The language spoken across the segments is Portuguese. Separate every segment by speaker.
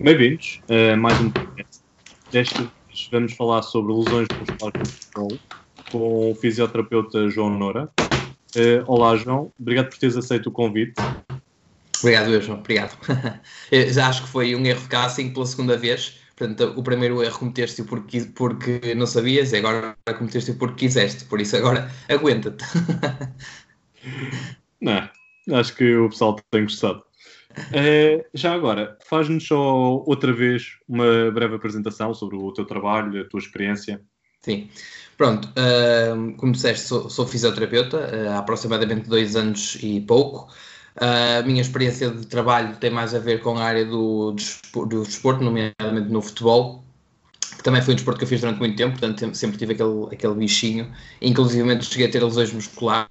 Speaker 1: Bem-vindos a mais um podcast. Desta vez vamos falar sobre lesões musculares com o fisioterapeuta João Noura. Uh, olá, João. Obrigado por teres aceito o convite.
Speaker 2: Obrigado, João. Obrigado. Eu já acho que foi um erro de casting pela segunda vez. Portanto, o primeiro erro cometeste porque, porque não sabias e agora cometeste porque quiseste. Por isso, agora aguenta-te.
Speaker 1: Não, acho que o pessoal tem gostado. Uh, já agora, faz-nos só outra vez uma breve apresentação sobre o teu trabalho, a tua experiência.
Speaker 2: Sim, pronto, uh, como disseste, sou, sou fisioterapeuta uh, há aproximadamente dois anos e pouco. A minha experiência de trabalho tem mais a ver com a área do, do desporto, nomeadamente no futebol, que também foi um desporto que eu fiz durante muito tempo, portanto sempre tive aquele, aquele bichinho. Inclusive cheguei a ter lesões musculares,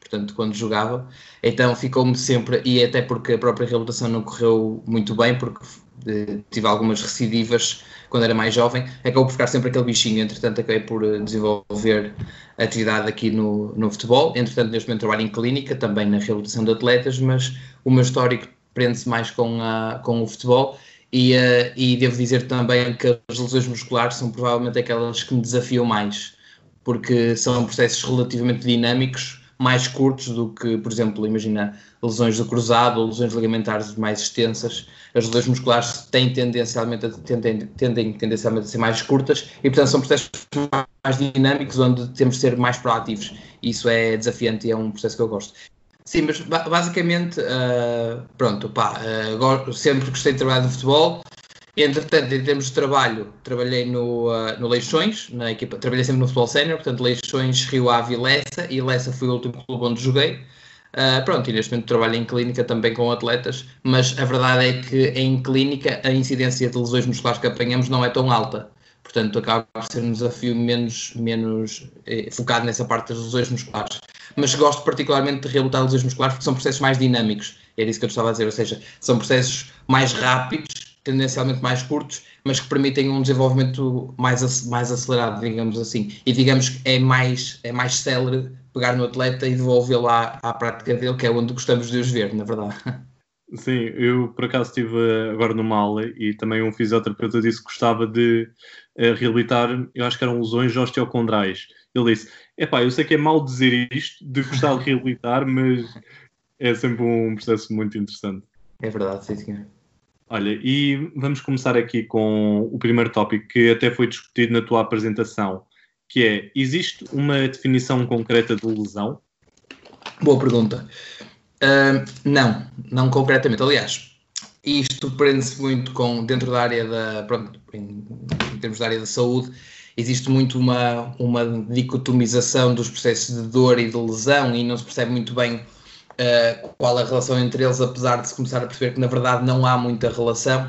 Speaker 2: portanto, quando jogava. Então ficou-me sempre, e até porque a própria reabilitação não correu muito bem, porque eh, tive algumas recidivas quando era mais jovem, acabou por ficar sempre aquele bichinho. Entretanto, acabei por eh, desenvolver atividade aqui no, no futebol. Entretanto, neste momento trabalho em clínica, também na reabilitação de atletas, mas o meu histórico prende-se mais com, a, com o futebol. E, uh, e devo dizer também que as lesões musculares são provavelmente aquelas que me desafiam mais, porque são processos relativamente dinâmicos mais curtos do que, por exemplo, imagina lesões do cruzado lesões ligamentares mais extensas. As lesões musculares têm tendencialmente a, tendem, tendem tendencialmente a ser mais curtas e, portanto, são processos mais dinâmicos onde temos de ser mais proativos. Isso é desafiante e é um processo que eu gosto. Sim, mas basicamente, uh, pronto, pá, uh, sempre gostei de trabalhar no futebol, Entretanto, em termos de trabalho, trabalhei no, uh, no Leixões, na equipa, trabalhei sempre no futebol sénior, portanto, Leixões, Rio Ave e Lessa, e Lessa foi o último clube onde joguei. Uh, pronto, e neste momento trabalho em clínica também com atletas, mas a verdade é que em clínica a incidência de lesões musculares que apanhamos não é tão alta. Portanto, acaba por ser um desafio menos, menos eh, focado nessa parte das lesões musculares. Mas gosto particularmente de reabilitar lesões musculares porque são processos mais dinâmicos. Era isso que eu estava a dizer, ou seja, são processos mais rápidos tendencialmente mais curtos, mas que permitem um desenvolvimento mais, mais acelerado, digamos assim. E digamos que é mais, é mais célere pegar no atleta e devolvê-lo à, à prática dele, que é onde gostamos de os ver, na verdade.
Speaker 1: Sim, eu por acaso estive agora numa aula e também um fisioterapeuta disse que gostava de uh, reabilitar, eu acho que eram lesões osteocondrais. Ele disse: Epá, eu sei que é mal dizer isto, de gostar de reabilitar, mas é sempre um processo muito interessante.
Speaker 2: É verdade, sim, senhor.
Speaker 1: Olha, e vamos começar aqui com o primeiro tópico que até foi discutido na tua apresentação, que é, existe uma definição concreta de lesão?
Speaker 2: Boa pergunta. Uh, não, não concretamente. Aliás, isto prende-se muito com, dentro da área da, pronto, em, em, termos da área da saúde, existe muito uma, uma dicotomização dos processos de dor e de lesão e não se percebe muito bem uh, qual a relação entre eles, apesar de se começar a perceber que na verdade não há muita relação.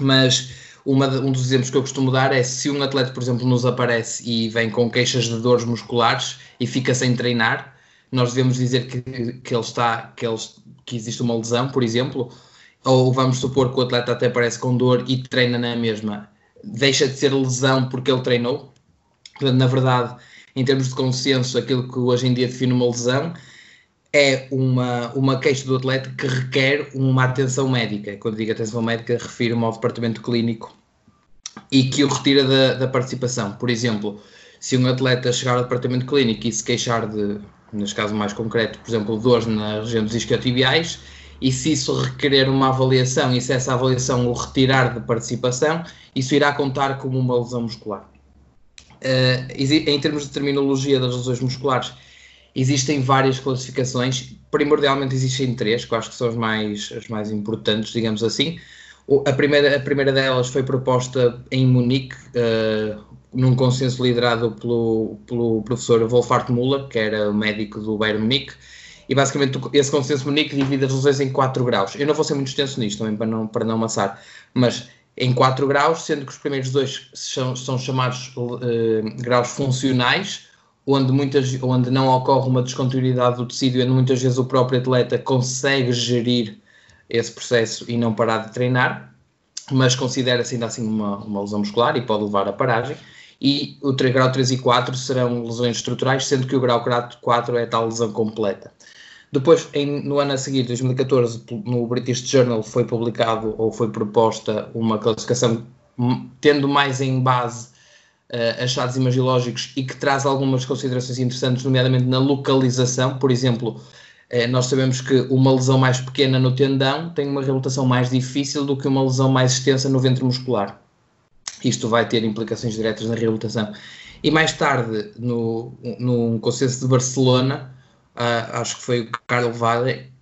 Speaker 2: Mas uma, um dos exemplos que eu costumo dar é se um atleta, por exemplo, nos aparece e vem com queixas de dores musculares e fica sem treinar, nós devemos dizer que, que ele está, que, ele, que existe uma lesão, por exemplo, ou vamos supor que o atleta até aparece com dor e treina na mesma, deixa de ser lesão porque ele treinou. Portanto, na verdade, em termos de consenso, aquilo que hoje em dia define uma lesão é uma, uma queixa do atleta que requer uma atenção médica. Quando digo atenção médica, refiro-me ao departamento clínico e que o retira da, da, participação. Por exemplo, se um atleta chegar ao departamento clínico e se queixar de, neste caso mais concreto, por exemplo, dores na região dos isquiotibiais, e se isso requerer uma avaliação e se essa avaliação o retirar de participação, isso irá contar como uma lesão muscular. Uh, em termos de terminologia das lesões musculares, Existem várias classificações, primordialmente existem três, que eu acho que são as mais, as mais importantes, digamos assim. A primeira, a primeira delas foi proposta em Munique, uh, num consenso liderado pelo, pelo professor Wolfhard Müller, que era médico do Bayern Munique, e basicamente esse consenso Munique divide as lesões em 4 graus. Eu não vou ser muito extenso nisto também para não, para não amassar, mas em 4 graus, sendo que os primeiros dois são, são chamados uh, graus funcionais, onde, muitas, onde não ocorre uma descontinuidade do tecido, onde muitas vezes o próprio atleta consegue gerir esse processo e não parar de treinar, mas considera-se ainda assim uma, uma lesão muscular e pode levar a paragem. e o grau 3 e 4 serão lesões estruturais, sendo que o grau 4 é tal lesão completa. Depois, em, no ano a seguir, 2014, no British Journal foi publicado ou foi proposta uma classificação tendo mais em base uh, achados imagilógicos e que traz algumas considerações interessantes, nomeadamente na localização. Por exemplo, uh, nós sabemos que uma lesão mais pequena no tendão tem uma reabilitação mais difícil do que uma lesão mais extensa no ventre muscular. Isto vai ter implicações diretas na reabilitação. E mais tarde, no, num consenso de Barcelona, uh, acho que foi o Carlo Valle,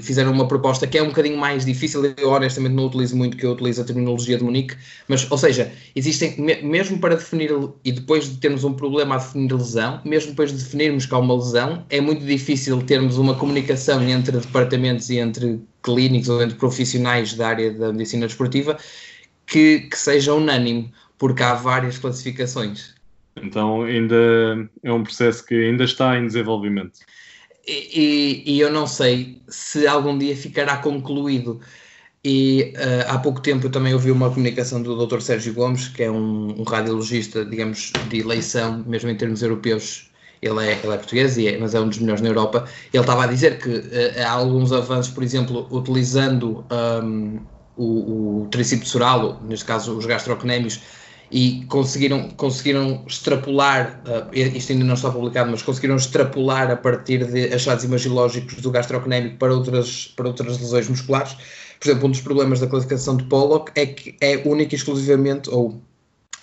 Speaker 2: fizeram uma proposta que é um bocadinho mais difícil, eu honestamente não utilizo muito, que eu utilizo a terminologia de Munique, mas, ou seja, existem, me, mesmo para definir, e depois de termos um problema a definir lesão, mesmo depois de definirmos que há uma lesão, é muito difícil termos uma comunicação entre departamentos e entre clínicos ou entre profissionais da área da medicina desportiva que, que seja unânime, porque há várias classificações.
Speaker 1: Então ainda é um processo que ainda está em desenvolvimento.
Speaker 2: E, e, eu não sei se algum dia ficará concluído. E uh, há pouco tempo eu também ouvi uma comunicação do Dr. Sérgio Gomes, que é um, um radiologista, digamos, de eleição, mesmo em termos europeus. Ele é, ele é português, é, mas é um dos melhores na Europa. Ele estava a dizer que uh, há alguns avanços, por exemplo, utilizando um, o, o tríceps neste caso os gastrocnémios, e conseguiram, conseguiram extrapolar, uh, isto ainda não está publicado, mas conseguiram extrapolar a partir de achados imagilógicos do gastrocnémico para outras, para outras lesões musculares. Por exemplo, um dos problemas da classificação de Pollock é que é única e exclusivamente, ou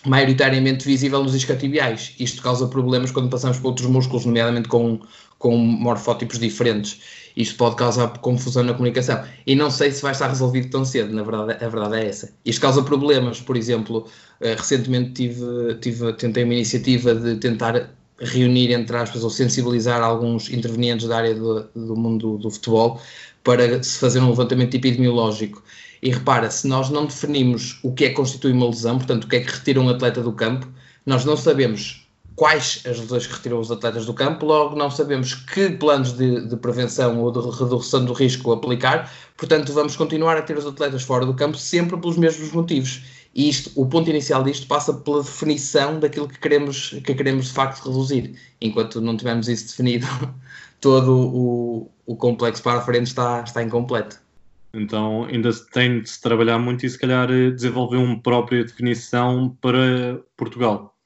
Speaker 2: maioritariamente visível nos isquiotibiais. Isto causa problemas quando passamos para outros músculos, nomeadamente com, com morfótipos diferentes. Isto pode causar confusão na comunicação. E não sei se vai estar resolvido tão cedo, na verdade, a verdade é essa. Isto causa problemas, por exemplo, eh, recentemente tive, tive, tentei uma iniciativa de tentar reunir, entre aspas, ou sensibilizar alguns intervenientes da área do, do mundo do futebol para se fazer um levantamento epidemiológico. E repara, se nós não definimos o que é que constitui uma lesão, portanto, o que é que retira um atleta do campo, nós não sabemos quais as lesões que retiram os atletas do campo, logo não sabemos que planos de, de, prevenção ou de redução do risco aplicar, portanto vamos continuar a ter os atletas fora do campo sempre pelos mesmos motivos. E isto, o ponto inicial disto passa pela definição daquilo que queremos, que queremos de facto reduzir. Enquanto não tivermos isso definido, todo o, o complexo para a frente está, está incompleto.
Speaker 1: Então ainda tem de se trabalhar muito e se calhar desenvolver uma própria definição para Portugal.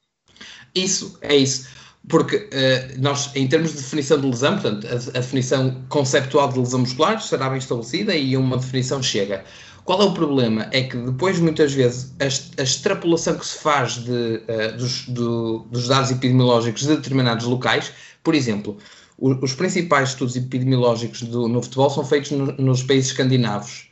Speaker 2: Isso, é isso. Porque uh, nós, em termos de definição de lesão, portanto, a, a, definição conceptual de lesão muscular será bem estabelecida e uma definição chega. Qual é o problema? É que depois, muitas vezes, a, a extrapolação que se faz de, uh, dos, do, dos dados epidemiológicos de determinados locais, por exemplo, o, os principais estudos epidemiológicos do, no futebol são feitos no, nos países escandinavos,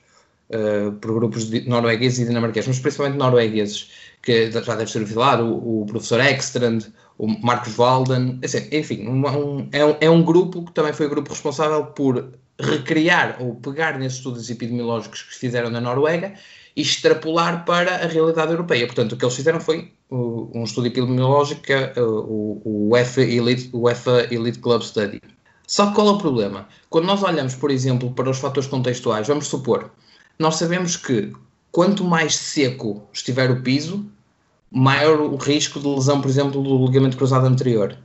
Speaker 2: uh, por grupos noruegueses e dinamarqueses, mas principalmente noruegueses que já deve ser lá, o, o professor Ekstrand, o Marcos Walden, assim, enfim, um, um, é, um, é um grupo que também foi o grupo responsável por recriar ou pegar nesses estudos epidemiológicos que fizeram na Noruega e extrapolar para a realidade europeia. Portanto, o que eles fizeram foi uh, um estudo epidemiológico, é, uh, o, o, UEFA Elite, o UEFA Elite Club Study. Só que qual é o problema? Quando nós olhamos, por exemplo, para os fatores contextuais, vamos supor, nós sabemos que quanto mais seco estiver o piso, maior o risco de lesão, por exemplo, do ligamento cruzado anterior.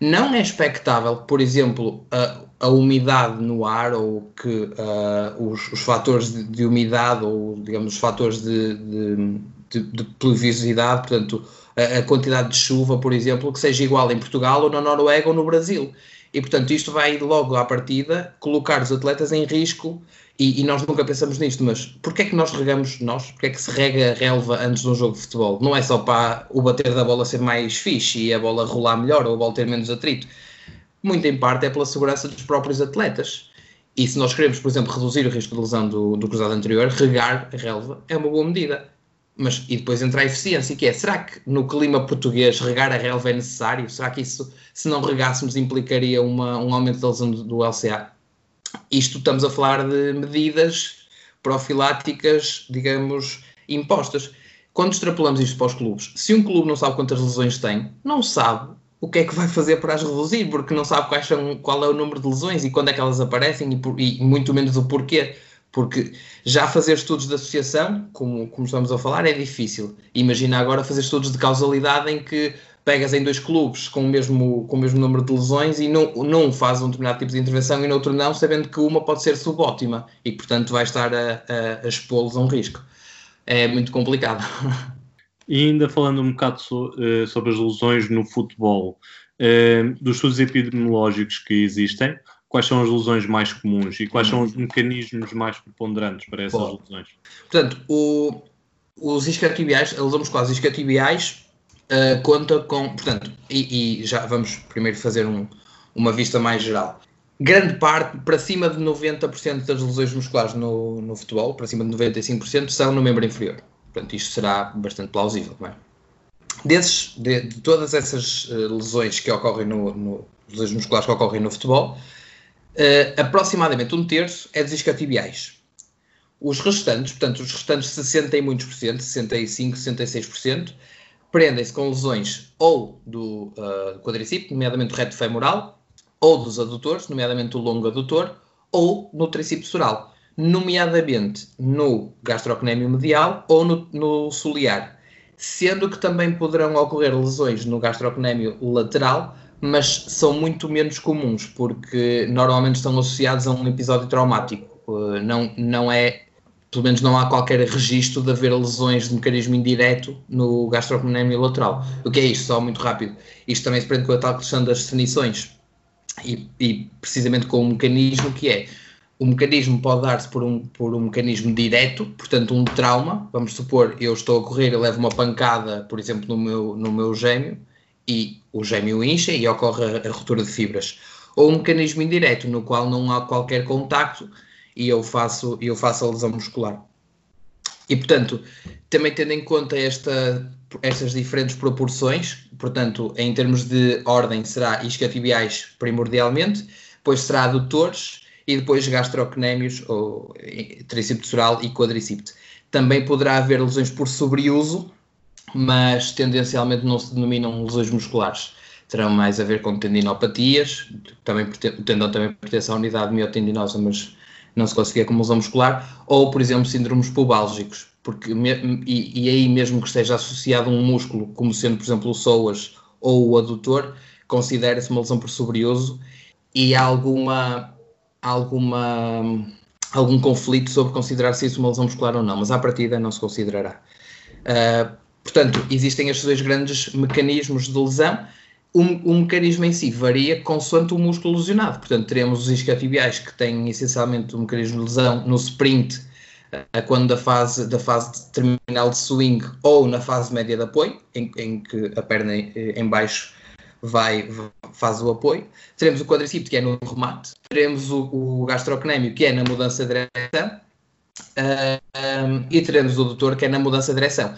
Speaker 2: Não é expectável, por exemplo, a, a umidade no ar ou que uh, os, os, fatores de, de, umidade ou, digamos, os fatores de, de, de, de pluviosidade, portanto, a, a, quantidade de chuva, por exemplo, que seja igual em Portugal ou na Noruega ou no Brasil. E, portanto, isto vai logo à partida colocar os atletas em risco e, e, nós nunca pensamos nisto, mas porquê é que nós regamos, nós, porquê é que se rega a relva antes de um jogo de futebol? Não é só para o bater da bola ser mais fixe e a bola rolar melhor ou a bola ter menos atrito. Muito em parte é pela segurança dos próprios atletas. E se nós queremos, por exemplo, reduzir o risco de lesão do, do cruzado anterior, regar a relva é uma boa medida. Mas, e depois entra a eficiência, que é, será que no clima português regar a relva é necessário? Será que isso, se não regássemos, implicaria uma, um aumento da lesão do, LCA? isto estamos a falar de medidas profiláticas, digamos, impostas. Quando extrapolamos isto para os clubes, se um clube não sabe quantas lesões tem, não sabe o que é que vai fazer para as reduzir, porque não sabe são, qual é o número de lesões e quando é que elas aparecem e, por, e muito menos o porquê. Porque já fazer estudos de associação, como, como estamos a falar, é difícil. Imagina agora fazer estudos de causalidade em que pegas em dois clubes com o mesmo, com o mesmo número de lesões e não, não faz um determinado tipo de intervenção e no outro não, sabendo que uma pode ser subótima e, portanto, vai estar a, a, a expô-los a um risco. É muito complicado.
Speaker 1: E ainda falando um bocado so, uh, sobre as lesões no futebol, uh, dos estudos epidemiológicos que existem, quais são as lesões mais comuns e quais são os mecanismos mais preponderantes para essas Bom, lesões?
Speaker 2: Portanto, o, os isquiotibiais, a lesão muscular isquiotibiais uh, conta com, portanto, e, e, já vamos primeiro fazer um, uma vista mais geral. Grande parte, para cima de 90% das lesões musculares no, no futebol, para cima de 95%, são no membro inferior. Portanto, isto será bastante plausível, não é? Desses, de, de todas essas uh, lesões que ocorrem no, no, lesões musculares que ocorrem no futebol, uh, aproximadamente um terço é dos isquiotibiais. Os restantes, portanto, os restantes 60 e muitos por cento, 65, 66%, prendem-se com lesões ou do uh, nomeadamente do reto femoral, ou dos adutores, nomeadamente o longo adutor, ou no tricípio sural nomeadamente no gastrocnémio medial ou no, no sendo que também poderão ocorrer lesões no gastrocnémio lateral, mas são muito menos comuns, porque normalmente estão associados a um episódio traumático. Uh, não, não é, pelo menos não há qualquer registro de haver lesões de mecanismo indireto no gastrocnémio lateral. O que é isto? Só muito rápido. Isto também se prende com a tal questão das definições e, e precisamente com o mecanismo que é o mecanismo pode dar-se por um, por um mecanismo direto, portanto, um trauma. Vamos supor, eu estou a correr e levo uma pancada, por exemplo, no meu, no meu gêmeo, e o gêmeo incha e ocorre a, ruptura de fibras. Ou um mecanismo indireto, no qual não há qualquer contacto e eu faço, eu faço a lesão muscular. E, portanto, também tendo em conta esta, estas diferentes proporções, portanto, em termos de ordem, será isquiotibiais primordialmente, depois será adutores e depois gastrocnémios, ou tricipto e quadricipto. Também poderá haver lesões por sobreuso, mas tendencialmente não se denominam lesões musculares. Terão mais a ver com tendinopatias, também, o tendão também pertence à unidade miotendinosa, mas não se classifica como lesão muscular, ou, por exemplo, síndromes pubálgicos, porque, e, e aí mesmo que esteja associado um músculo, como sendo, por exemplo, o psoas ou o adutor, considera-se uma lesão por sobreuso e há alguma alguma, algum conflito sobre considerar se isso uma lesão muscular ou não, mas à partida não se considerará. Uh, portanto, existem estes dois grandes mecanismos de lesão. O, o, mecanismo em si varia consoante o músculo lesionado. Portanto, teremos os isquiotibiais que têm essencialmente o mecanismo de lesão no sprint, uh, quando da fase, da fase terminal de swing ou na fase média de apoio, em, em que a perna em, em baixo vai, faz o apoio. Teremos o quadricípite, que é no remate. Teremos o, o gastrocnémio, que é na mudança de direção. Uh, e teremos o doutor, que é na mudança de direção.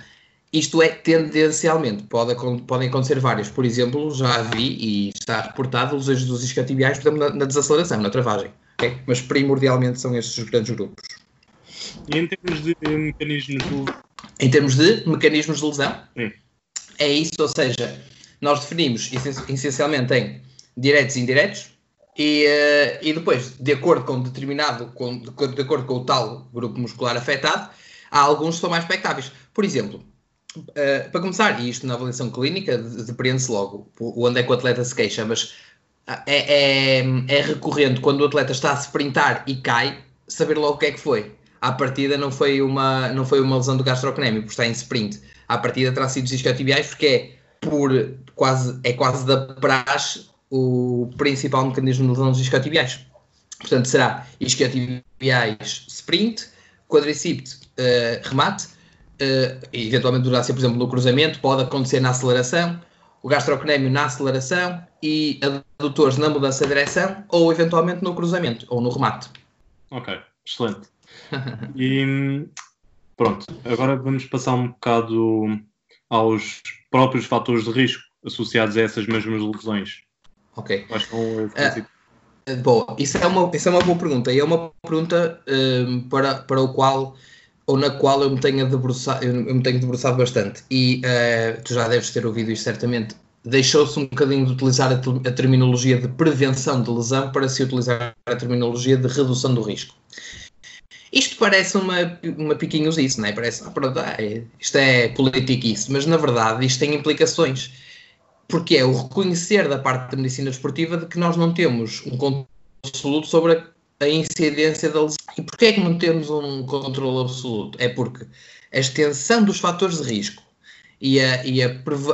Speaker 2: Isto é tendencialmente, pode, podem acontecer vários. Por exemplo, já vi e está reportado lesões dos isquiotibiais, por exemplo, na, na desaceleração, na travagem. Okay? Mas primordialmente são estes os grandes grupos.
Speaker 1: E em termos de mecanismos de
Speaker 2: Em termos de mecanismos de lesão, é isso, ou seja, nós definimos essencialmente em diretos e indiretos e, uh, e depois, de acordo com determinado, com, de acordo com o tal grupo muscular afetado, há alguns que são mais expectáveis. Por exemplo, uh, para começar, e isto na avaliação clínica depreende-se logo onde é que o atleta se queixa, mas ah, é, é, é, recorrente quando o atleta está a sprintar e cai, saber logo o que é que foi. À partida não foi uma, não foi uma lesão do gastrocnémio, porque está em sprint. À partida terá sido isquiotibiais, porque é por quase, é quase da praxe o principal mecanismo de lesão dos isquiotibiais. Portanto, será isquiotibiais sprint, quadricípite uh, remate, uh, eventualmente ser, por exemplo, no cruzamento, pode acontecer na aceleração, o gastrocnémio na aceleração e adutores na mudança de direção ou eventualmente no cruzamento ou no remate.
Speaker 1: Ok, excelente. e pronto, agora vamos passar um bocado aos próprios fatores de risco associados a essas mesmas lesões.
Speaker 2: Ok. Quais são os uh, Bom, isso é, uma, isso é uma boa pergunta e é uma pergunta uh, para, para o qual ou na qual eu me tenho debruçado, eu me tenho debruçado bastante e uh, tu já deves ter ouvido isto certamente deixou-se um bocadinho de utilizar a, a, terminologia de prevenção de lesão para se utilizar a terminologia de redução do risco. Isto parece uma, uma piquinhosice, não é? Parece, ah, pronto, ah, é, isto é politiquice, mas na verdade isto tem implicações. Porque é o reconhecer da parte da medicina desportiva de que nós não temos um controle absoluto sobre a, a incidência da lesão. E porquê é que não temos um controle absoluto? É porque a extensão dos fatores de risco e a, e a,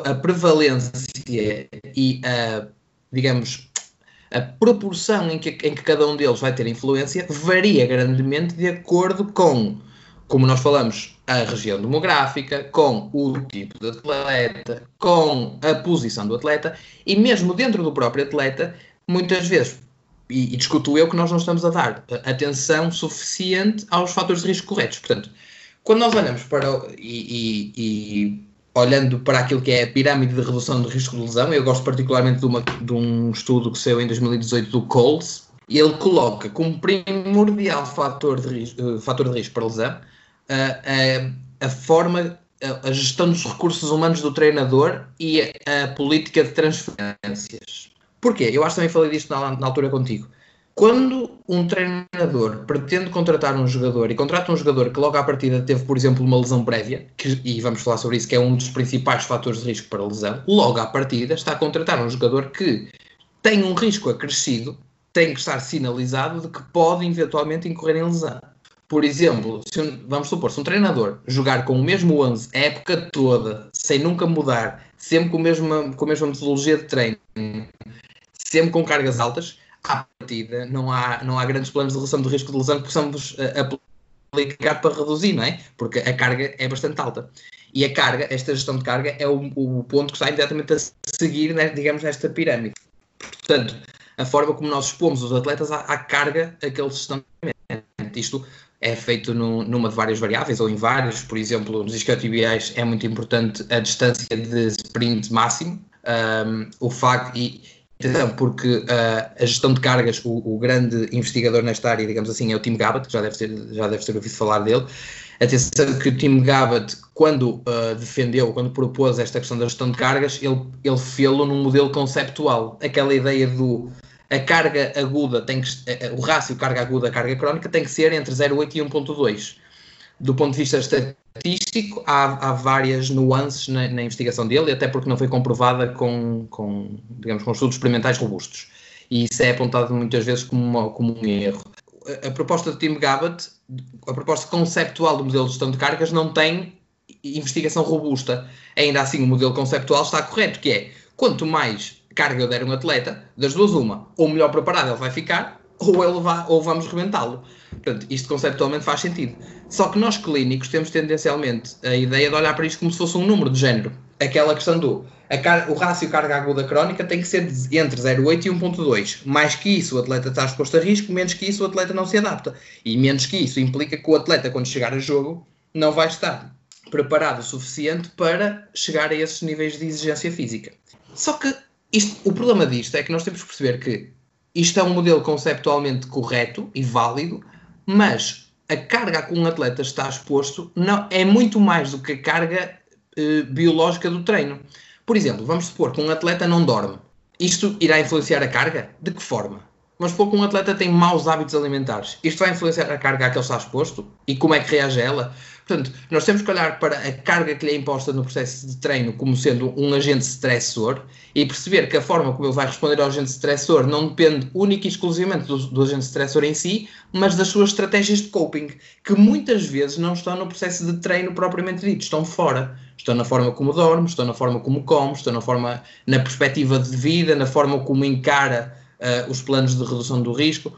Speaker 2: a prevalência e a, digamos, a proporção em que, em que cada um deles vai ter influência varia grandemente de acordo com, como nós falamos, a região demográfica, com o tipo de atleta, com a posição do atleta e mesmo dentro do próprio atleta, muitas vezes, e, e discuto eu que nós não estamos a dar atenção suficiente aos fatores de risco corretos. Portanto, quando nós olhamos para e, e, e olhando para aquilo que é a pirâmide de redução de risco de lesão, eu gosto particularmente de, uma, de um estudo que saiu em 2018 do Coles, e ele coloca como primordial fator de risco, uh, fator de risco para lesão uh, a forma, a gestão dos recursos humanos do treinador e a, a política de transferências. Porquê? Eu acho que também falei disto na, na altura contigo. Quando um treinador pretende contratar um jogador e contrata um jogador que logo à partida teve, por exemplo, uma lesão prévia, que, e vamos falar sobre isso, que é um dos principais fatores de risco para lesão, logo à partida está a contratar um jogador que tem um risco acrescido, tem que estar sinalizado de que pode eventualmente incorrer em lesão. Por exemplo, vamos supor, se um treinador jogar com o mesmo 11 a época toda, sem nunca mudar, sempre com a mesma, com a mesma metodologia de treino, sempre com cargas altas, à partida não há, não há grandes planos de redução do risco de lesão que possamos uh, aplicar para reduzir, não é? Porque a carga é bastante alta. E a carga, esta gestão de carga, é o, o ponto que está imediatamente a seguir, né, digamos, nesta pirâmide. Portanto, a forma como nós expomos os atletas à, à carga a que eles estão. Isto é feito no, numa de várias variáveis ou em várias, por exemplo, nos isquiotibiais é muito importante a distância de sprint máximo, um, o facto, e, Porque uh, a gestão de cargas, o, o, grande investigador nesta área, digamos assim, é o Tim Gabbett, já deve ter, já deve ter ouvido falar dele. Atenção que o Tim Gabbett, quando uh, defendeu, quando propôs esta questão da gestão de cargas, ele, ele fê-lo num modelo conceptual. Aquela ideia do a carga aguda tem que, o rácio carga aguda carga crónica tem que ser entre 0,8 e 1,2 do ponto de vista estatístico, há, há várias nuances na, na, investigação dele, até porque não foi comprovada com, com, digamos, com estudos experimentais robustos. E isso é apontado muitas vezes como, uma, como um erro. A, a, proposta do Tim Gabbett, a proposta conceptual do modelo de gestão de cargas, não tem investigação robusta. Ainda assim, o modelo conceptual está correto, que é quanto mais carga eu der um atleta, das duas uma, ou melhor preparado ele vai ficar, ou, ele vai, ou vamos rebentá-lo. Portanto, isto conceptualmente faz sentido. Só que nós clínicos temos tendencialmente a ideia de olhar para isto como se fosse um número de género. Aquela questão do o rácio carga aguda crónica tem que ser entre 0,8 e 1,2. Mais que isso, o atleta está exposto a risco, menos que isso, o atleta não se adapta. E menos que isso implica que o atleta, quando chegar a jogo, não vai estar preparado o suficiente para chegar a esses níveis de exigência física. Só que isto, o problema disto é que nós temos que perceber que isto é um modelo conceptualmente correto e válido, mas a carga a que um atleta está exposto não, é muito mais do que a carga eh, biológica do treino. Por exemplo, vamos supor que um atleta não dorme. Isto irá influenciar a carga? De que forma? Vamos supor que um atleta tem maus hábitos alimentares. Isto vai influenciar a carga a que ele está exposto? E como é que reage a ela? Portanto, nós temos que olhar para a carga que lhe é imposta no processo de treino como sendo um agente estressor e perceber que a forma como ele vai responder ao agente estressor não depende única e exclusivamente do, do agente estressor em si, mas das suas estratégias de coping, que muitas vezes não estão no processo de treino propriamente dito, estão fora. Estão na forma como dorme, estão na forma como come, estão na forma, na perspectiva de vida, na forma como encara uh, os planos de redução do risco.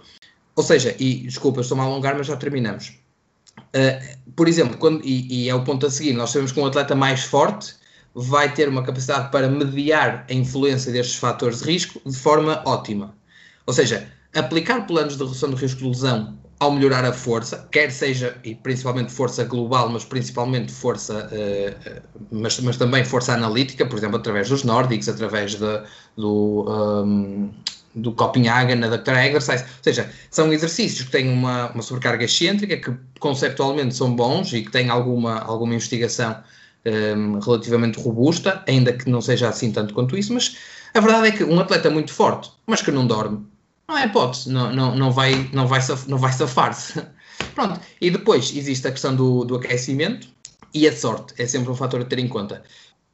Speaker 2: Ou seja, e desculpa, estou-me a alongar, mas já terminamos Uh, por exemplo, quando, e, e, é o ponto a seguir, nós sabemos que um atleta mais forte vai ter uma capacidade para mediar a influência destes fatores de risco de forma ótima. Ou seja, aplicar planos de redução do risco de lesão ao melhorar a força, quer seja, e principalmente força global, mas principalmente força, uh, mas, mas, também força analítica, por exemplo, através dos nórdicos, através de, do, um, do Copenhagen Adapter Exercise, ou seja, são exercícios que têm uma, uma sobrecarga excêntrica, que conceptualmente são bons e que têm alguma, alguma investigação um, relativamente robusta, ainda que não seja assim tanto quanto isso, mas a verdade é que um atleta muito forte, mas que não dorme, não é hipótese, não, não, não vai, não vai, não vai safar-se. Pronto, e depois existe a questão do, do aquecimento e a sorte, é sempre um fator a ter em conta.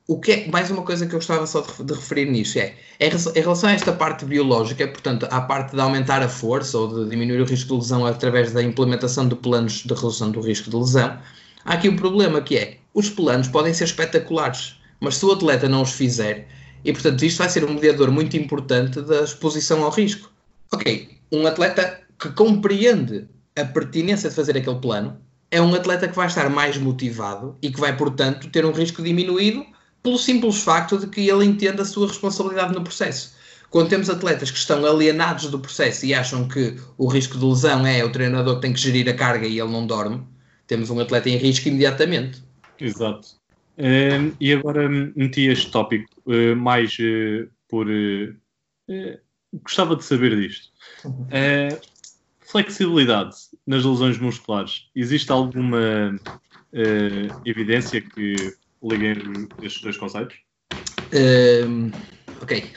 Speaker 2: O que é, mais uma coisa que eu gostava só de, referir nisso é, é, em relação a esta parte biológica, portanto, à parte de aumentar a força ou de diminuir o risco de lesão através da implementação de planos de redução do risco de lesão, há aqui um problema que é, os planos podem ser espetaculares, mas se o atleta não os fizer, e portanto isto vai ser um mediador muito importante da exposição ao risco. Ok, um atleta que compreende a pertinência de fazer aquele plano é um atleta que vai estar mais motivado e que vai, portanto, ter um risco diminuído pelo simples facto de que ele entende a sua responsabilidade no processo. Quando temos atletas que estão alienados do processo e acham que o risco de lesão é o treinador que tem que gerir a carga e ele não dorme, temos um atleta em risco imediatamente.
Speaker 1: Exato. Uh, e agora meti este tópico uh, mais uh, por. gostava de saber disto. Uhum. flexibilidade nas lesões musculares. Existe alguma evidência que liguem estes dois conceitos?
Speaker 2: Um, ok,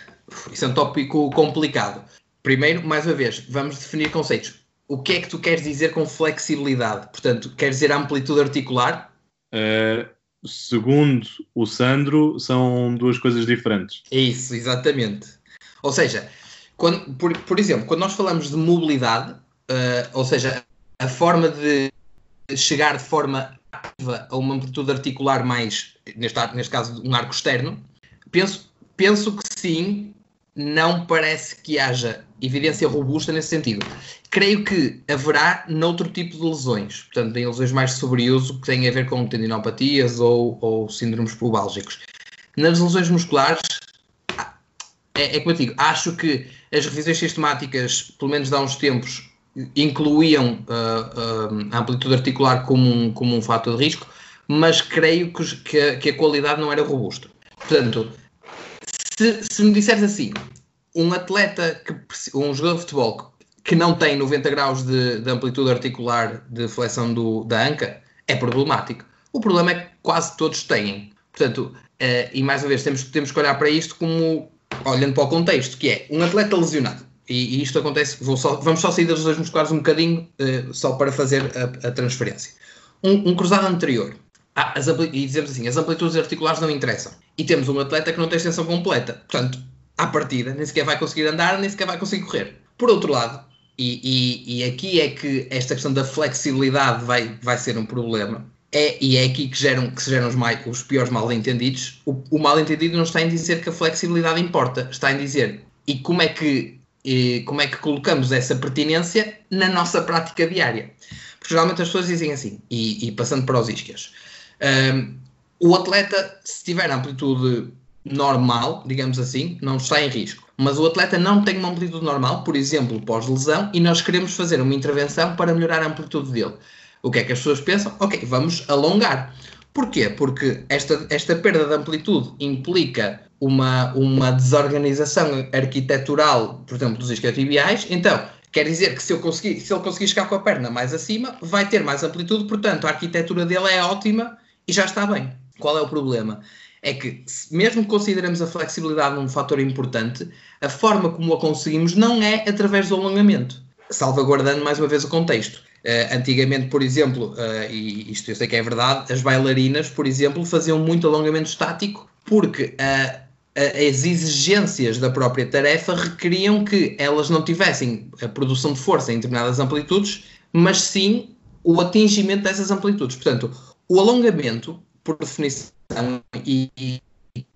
Speaker 2: isso é um tópico complicado. Primeiro, mais uma vez, vamos definir conceitos. O que é que tu queres dizer com flexibilidade? Portanto, queres dizer amplitude articular?
Speaker 1: Uh, segundo o Sandro, são duas coisas diferentes.
Speaker 2: Isso, exatamente. Ou seja, quando, por, por exemplo, quando nós falamos de mobilidade, uh, ou seja, a forma de chegar de forma a uma amplitude articular mais, neste, neste caso, um arco externo, penso, penso que sim, não parece que haja evidência robusta nesse sentido. Creio que haverá noutro tipo de lesões, portanto, em lesões mais sobre uso que têm a ver com tendinopatias ou, ou síndromes pubálgicos. Nas lesões musculares, é, é como eu digo, acho que as revisões sistemáticas, pelo menos há uns tempos, incluíam uh, uh, a amplitude articular como um, como um fator de risco, mas creio que, que, a, que a qualidade não era robusta. Portanto, se, se, me disseres assim, um atleta, que, um jogador de futebol que não tem 90 graus de, de amplitude articular de flexão do, da anca, é problemático. O problema é que quase todos têm. Portanto, uh, e mais uma vez, temos, temos que olhar para isto como, olhando para o contexto, que é um atleta lesionado e, e isto acontece, só, vamos só sair das lesões musculares um bocadinho, uh, só para fazer a, a transferência. Um, um, cruzado anterior, ah, as, e dizemos assim, as amplitudes articulares não interessam. E temos um atleta que não tem extensão completa. Portanto, à partida, nem sequer vai conseguir andar, nem sequer vai conseguir correr. Por outro lado, e, e, e aqui é que esta questão da flexibilidade vai, vai ser um problema, é, e é aqui que, geram, que se geram os, mais, os piores mal-entendidos. O, o mal-entendido não está em dizer que a flexibilidade importa, está em dizer e como é que e como é que colocamos essa pertinência na nossa prática diária. Porque geralmente as pessoas dizem assim, e, e passando para os isquias, um, o atleta, se tiver amplitude normal, digamos assim, não está em risco. Mas o atleta não tem uma amplitude normal, por exemplo, pós-lesão, e nós queremos fazer uma intervenção para melhorar a amplitude dele. O que é que as pessoas pensam? Ok, vamos alongar. Porquê? Porque esta, esta perda de amplitude implica uma, uma desorganização arquitetural, por exemplo, dos isquiotibiais. Então, quer dizer que se, eu conseguir, se ele conseguir chegar com a perna mais acima, vai ter mais amplitude, portanto, a arquitetura dele é ótima e já está bem. Qual é o problema? É que, mesmo que consideremos a flexibilidade um fator importante, a forma como a conseguimos não é através do alongamento, salvaguardando mais uma vez o contexto. Uh, antigamente, por exemplo, uh, e isto eu sei que é verdade, as bailarinas, por exemplo, faziam muito alongamento estático porque uh, as exigências da própria tarefa requeriam que elas não tivessem a produção de força em determinadas amplitudes, mas sim o atingimento dessas amplitudes. Portanto, o alongamento, por definição, e, e,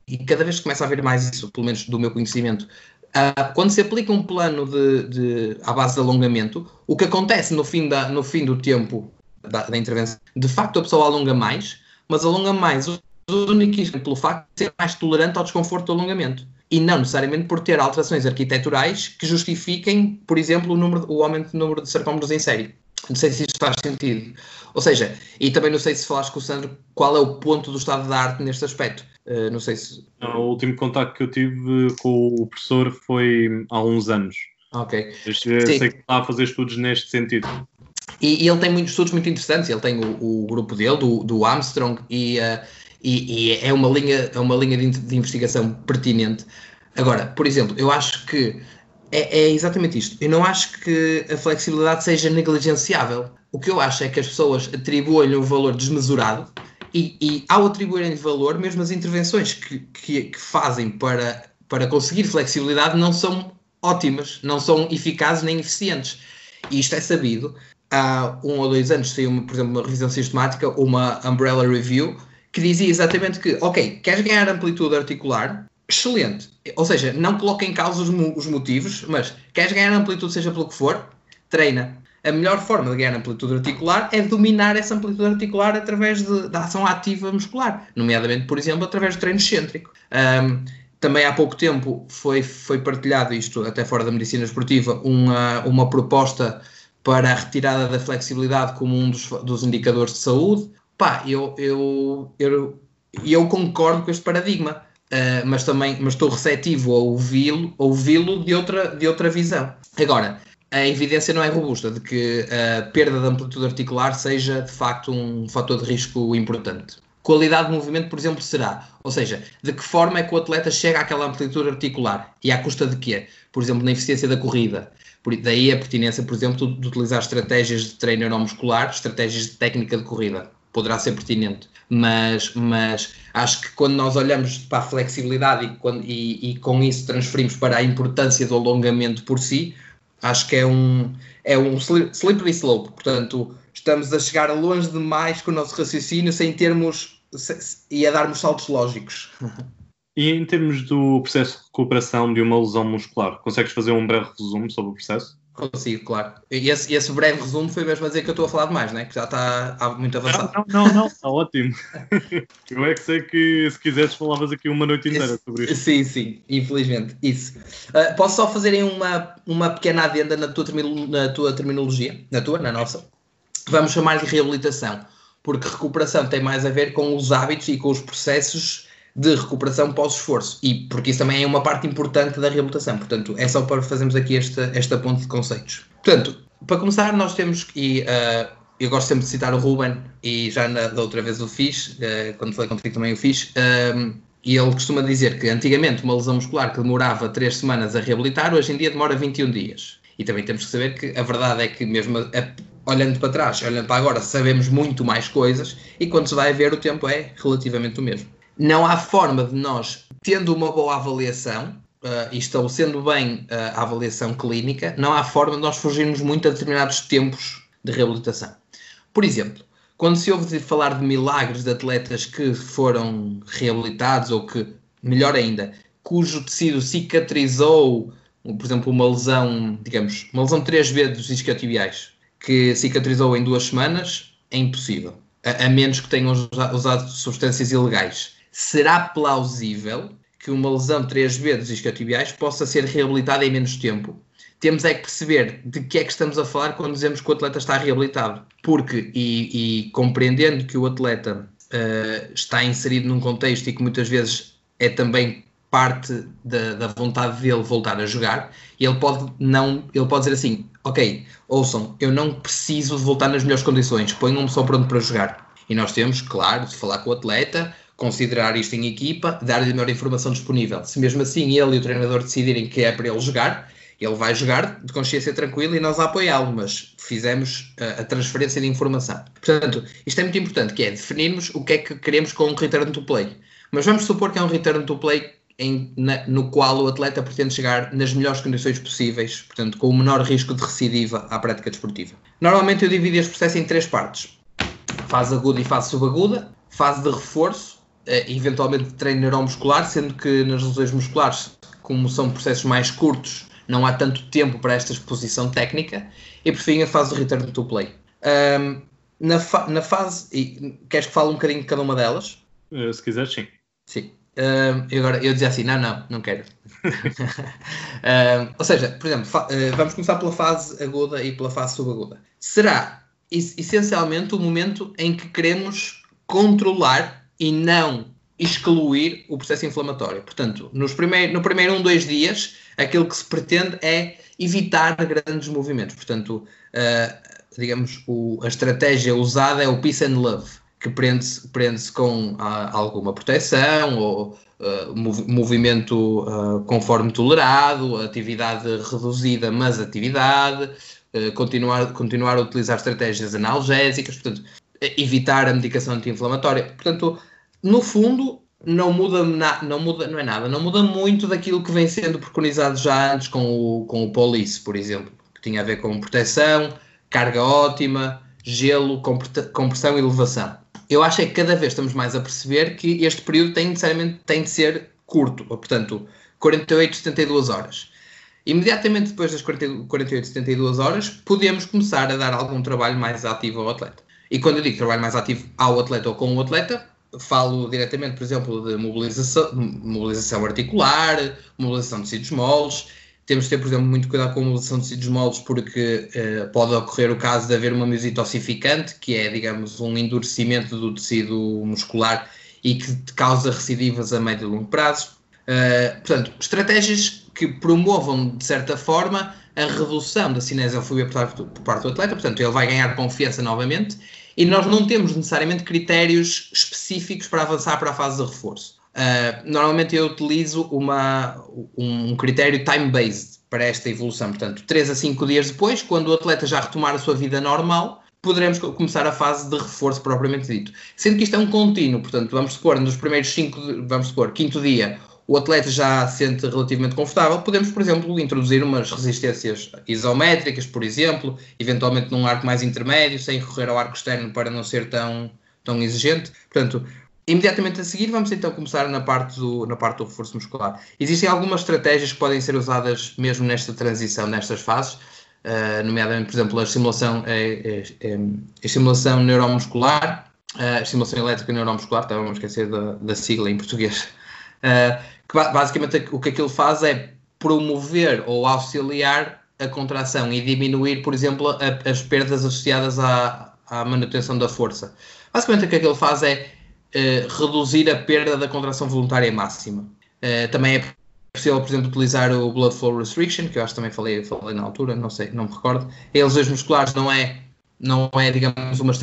Speaker 2: e cada vez que começa a haver mais isso, pelo menos do meu conhecimento, uh, quando se aplica um plano de, de, à base de alongamento, o que acontece no fim, da, no fim do tempo da, da intervenção, de facto a pessoa alonga mais, mas alonga mais único pelo facto de ser mais tolerante ao desconforto do alongamento e não necessariamente por ter alterações arquiteturais que justifiquem, por exemplo, o, número, o aumento do número de sarcómeros em série. Não sei se isto faz sentido. Ou seja, e também não sei se falaste com o Sandro qual é o ponto do estado da arte neste aspecto. Uh, não sei se.
Speaker 1: Não, o último contato que eu tive com o professor foi há uns anos.
Speaker 2: Ok.
Speaker 1: Eu sei que está a fazer estudos neste sentido.
Speaker 2: E, e, ele tem muitos estudos muito interessantes. Ele tem o, o grupo dele, do, do Armstrong, e. Uh, e, e, é uma linha, é uma linha de, de, investigação pertinente. Agora, por exemplo, eu acho que é, é, exatamente isto. Eu não acho que a flexibilidade seja negligenciável. O que eu acho é que as pessoas atribuem-lhe um valor desmesurado e, e ao atribuírem valor, mesmo as intervenções que, que, que, fazem para, para conseguir flexibilidade não são ótimas, não são eficazes nem eficientes. E isto é sabido. Há um ou dois anos saiu, por exemplo, uma revisão sistemática, uma Umbrella Review, que dizia exatamente que, ok, queres ganhar amplitude articular? Excelente. Ou seja, não coloca em causa os, os motivos, mas queres ganhar amplitude, seja pelo que for, treina a melhor forma de ganhar amplitude articular é dominar essa amplitude articular através de, da ação ativa muscular, nomeadamente, por exemplo, através do treino excêntrico. Um, também há pouco tempo foi, foi partilhado isto, até fora da medicina esportiva, uma, uma proposta para a retirada da flexibilidade como um dos, dos indicadores de saúde. Pá, eu, eu, eu, eu concordo com este paradigma, uh, mas também mas estou receptivo a ouvi-lo ouvi de, outra, de outra visão. Agora, a evidência não é robusta de que a perda de amplitude articular seja de facto um fator de risco importante. Qualidade de movimento, por exemplo, será. Ou seja, de que forma é que o atleta chega àquela amplitude articular e à custa de quê? Por exemplo, na eficiência da corrida. Por, daí a pertinência, por exemplo, de utilizar estratégias de treino neuromuscular, estratégias de técnica de corrida. Poderá ser pertinente. Mas, mas acho que quando nós olhamos para a flexibilidade e, quando, e, e com isso transferimos para a importância do alongamento por si, Acho que é um, é um slippery slope, portanto, estamos a chegar longe demais com o nosso raciocínio sem termos e a darmos saltos lógicos.
Speaker 1: E em termos do processo de recuperação de uma lesão muscular, consegues fazer um breve resumo sobre o processo?
Speaker 2: Consigo, claro. E esse, esse, breve resumo foi mesmo a dizer que eu estou a falar demais, né? que já está muito avançado.
Speaker 1: Não, não, não, está ótimo. eu é que sei que se quisesse falavas aqui uma noite inteira sobre isso.
Speaker 2: Sim, sim, infelizmente, isso. Uh, posso só fazer uma, uma pequena adenda na tua, na tua terminologia, na tua, na nossa? Vamos chamar de reabilitação, porque recuperação tem mais a ver com os hábitos e com os processos de recuperação pós-esforço, e porque isso também é uma parte importante da reabilitação. Portanto, é só para fazermos aqui esta, esta ponte de conceitos. Portanto, para começar, nós temos, e uh, eu gosto sempre de citar o Ruben, e já na, da outra vez o fiz, uh, quando falei contigo também o fiz, uh, e ele costuma dizer que antigamente uma lesão muscular que demorava 3 semanas a reabilitar, hoje em dia demora 21 dias. E também temos que saber que a verdade é que, mesmo a, a, olhando para trás, olhando para agora, sabemos muito mais coisas, e quando se vai ver, o tempo é relativamente o mesmo não há forma de nós, tendo uma boa avaliação uh, e estabelecendo bem uh, a avaliação clínica, não há forma de nós fugirmos muito a determinados tempos de reabilitação. Por exemplo, quando se ouve falar de milagres de atletas que foram reabilitados ou que, melhor ainda, cujo tecido cicatrizou, por exemplo, uma lesão, digamos, uma lesão três vezes dos isquiotibiais, que cicatrizou em duas semanas, é impossível. A, a menos que tenham usado substâncias ilegais será plausível que uma lesão três vezes isquiotibiais possa ser reabilitada em menos tempo. Temos é que perceber de que é que estamos a falar quando dizemos que o atleta está reabilitado. Porque, e, e compreendendo que o atleta uh, está inserido num contexto e que muitas vezes é também parte da, da, vontade dele voltar a jogar, ele pode não, ele pode dizer assim, ok, ouçam, eu não preciso de voltar nas melhores condições, ponham-me só pronto para jogar. E nós temos, claro, de falar com o atleta, considerar isto em equipa, dar-lhe a melhor informação disponível. Se mesmo assim ele e o treinador decidirem que é para ele jogar, ele vai jogar de consciência tranquila e nós apoiá-lo, mas fizemos a, a, transferência de informação. Portanto, isto é muito importante, que é definirmos o que é que queremos com um return to play. Mas vamos supor que é um return to play em, na, no qual o atleta pretende chegar nas melhores condições possíveis, portanto, com o menor risco de recidiva à prática desportiva. Normalmente eu divido este processo em três partes. Fase aguda e fase subaguda, fase de reforço eventualmente de treino neuromuscular, sendo que nas lesões musculares, como são processos mais curtos, não há tanto tempo para esta exposição técnica, e por fim a fase do return to play. Um, na, fa na, fase, e, queres que fale um bocadinho de cada uma delas?
Speaker 1: Uh, se quiser, sim.
Speaker 2: Sim. Um, e agora eu dizia assim: não, não, não quero. um, ou seja, por exemplo, uh, vamos começar pela fase aguda e pela fase subaguda. Será essencialmente o momento em que queremos controlar e não excluir o processo inflamatório. Portanto, nos primeir, no primeiro um, dois dias, aquilo que se pretende é evitar grandes movimentos. Portanto, uh, digamos, o, a estratégia usada é o peace and love, que prende-se prende com uh, alguma proteção ou uh, movimento uh, conforme tolerado, atividade reduzida, mas atividade, continuar, continuar a utilizar estratégias analgésicas, portanto, evitar a medicação anti-inflamatória. Portanto, no fundo, não muda, na, não muda, não é nada, não muda muito daquilo que vem sendo preconizado já antes com o, com o Police, por exemplo, que tinha a ver com proteção, carga ótima, gelo, compressão e elevação. Eu acho é que cada vez estamos mais a perceber que este período tem necessariamente tem de ser curto, portanto, 48, 72 horas. Imediatamente depois das 40, 48, 72 horas, podemos começar a dar algum trabalho mais ativo ao atleta. E quando eu digo trabalho mais ativo ao atleta ou com o atleta, falo diretamente, por exemplo, de mobilização, mobilização articular, mobilização de tecidos moles. Temos de ter, por exemplo, muito cuidado com a mobilização de tecidos moles, porque uh, pode ocorrer o caso de haver uma miosite ossificante, que é, digamos, um endurecimento do tecido muscular e que causa recidivas a médio e longo prazo. Uh, portanto, estratégias que promovam, de certa forma, a redução da parte, por parte do atleta, portanto, ele vai ganhar confiança novamente e nós não temos necessariamente critérios específicos para avançar para a fase de reforço. Uh, normalmente eu utilizo uma, um critério time-based para esta evolução, portanto, 3 a 5 dias depois, quando o atleta já retomar a sua vida normal, poderemos começar a fase de reforço propriamente dito. Sendo que isto é um contínuo, portanto, vamos supor, nos primeiros 5, vamos supor, quinto dia, o atleta já se sente relativamente confortável, podemos, por exemplo, introduzir umas resistências isométricas, por exemplo, eventualmente num arco mais intermédio, sem recorrer ao arco externo para não ser tão, tão exigente. Portanto, imediatamente a seguir, vamos então começar na parte, do, na parte do reforço muscular. Existem algumas estratégias que podem ser usadas mesmo nesta transição, nestas fases, uh, nomeadamente, por exemplo, a estimulação, é, é, é, a estimulação neuromuscular, a estimulação elétrica neuromuscular, estava a esquecer da, da sigla em português. Uh, que basicamente o que aquilo faz é promover ou auxiliar a contração e diminuir, por exemplo, a, as perdas associadas à, à, manutenção da força. Basicamente o que aquilo faz é uh, reduzir a perda da contração voluntária máxima. Uh, também é possível, por exemplo, utilizar o Blood Flow Restriction, que eu acho que também falei, falei na altura, não sei, não me recordo. Em lesões musculares não é, não é, digamos, uma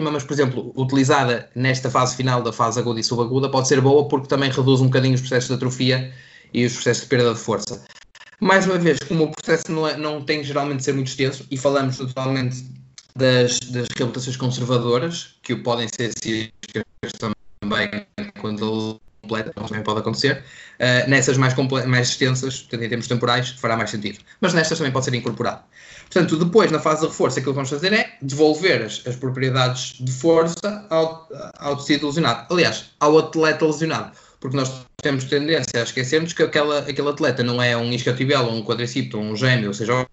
Speaker 2: mas, por exemplo, utilizada nesta fase final da fase aguda e subaguda, pode ser boa porque também reduz um bocadinho os processos de atrofia e os processos de perda de força. Mais uma vez, como o processo não, é, não tem geralmente de ser muito extenso, e falamos totalmente das, das reabilitações conservadoras, que podem ser cirúrgicas também, quando completa, também pode acontecer. Uh, nessas mais, mais extensas, em termos temporais, fará mais sentido. Mas nestas também pode ser incorporado. Portanto, depois, na fase de reforço, aquilo que vamos fazer é devolver as, as propriedades de força ao, ao tecido lesionado. Aliás, ao atleta lesionado. Porque nós temos tendência a esquecermos que aquela, aquele atleta não é um isquiotibial, ou um quadricipto, ou um gêmeo, ou seja,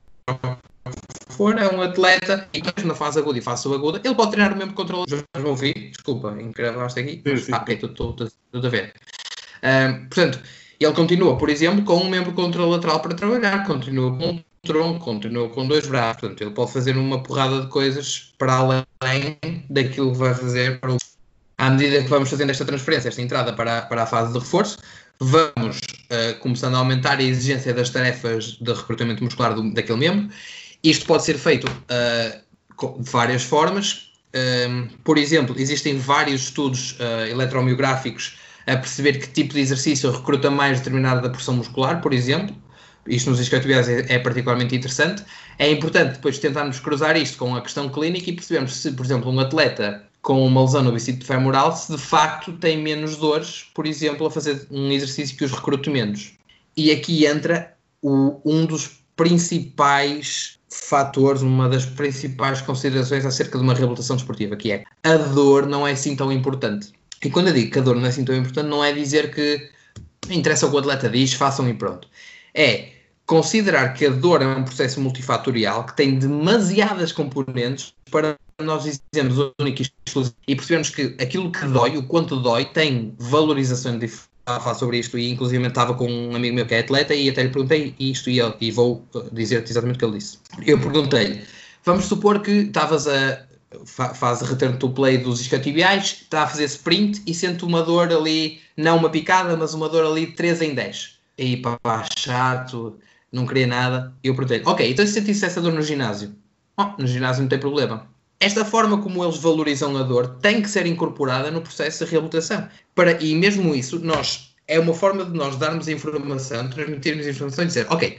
Speaker 2: for, é um atleta e mesmo na fase aguda e fase subaguda, ele pode treinar o mesmo controle. Já vão ouvir, desculpa, encravaste aqui. Sim, sim. Ah, ok, estou a ver. Um, portanto, ele continua, por exemplo, com um membro contralateral para trabalhar, continua com um tronco, continua com dois braços, portanto, ele pode fazer uma porrada de coisas para além daquilo que vai fazer para o... À medida que vamos fazendo esta transferência, esta entrada para, para a fase de reforço, vamos uh, começando a aumentar a exigência das tarefas de recrutamento muscular do, daquele membro. Isto pode ser feito uh, de várias formas. Um, por exemplo, existem vários estudos uh, eletromiográficos a perceber que tipo de exercício recruta mais determinada porção muscular, por exemplo. Isto nos isquiotibiais é, é particularmente interessante. É importante depois tentarmos cruzar isto com a questão clínica e percebermos se, por exemplo, um atleta com uma lesão no bicipito femoral, se de facto tem menos dores, por exemplo, a fazer um exercício que os recrute menos. E aqui entra o, um dos principais fatores, uma das principais considerações acerca de uma reabilitação desportiva, que é a dor não é assim tão importante. E quando eu digo que a dor não é assim tão importante, não é dizer que interessa o que o atleta diz, façam e pronto. É considerar que a dor é um processo multifatorial que tem demasiadas componentes para nós dizermos único e percebemos que aquilo que dói, o quanto dói, tem valorização de a falar sobre isto e inclusive estava com um amigo meu que é atleta e até lhe perguntei isto e, e vou dizer exatamente o que ele disse. Eu perguntei-lhe, vamos supor que estavas a faz return to play dos isquiotibiais, está a fazer sprint e sente uma dor ali, não uma picada, mas uma dor ali de 3 em 10. E pá, chato, não queria nada. Eu perguntei ok, então se sentisse essa dor no ginásio? Oh, no ginásio não tem problema. Esta forma como eles valorizam a dor tem que ser incorporada no processo de reabilitação. Para, e mesmo isso, nós é uma forma de nós darmos informação, transmitirmos informação e dizer, ok,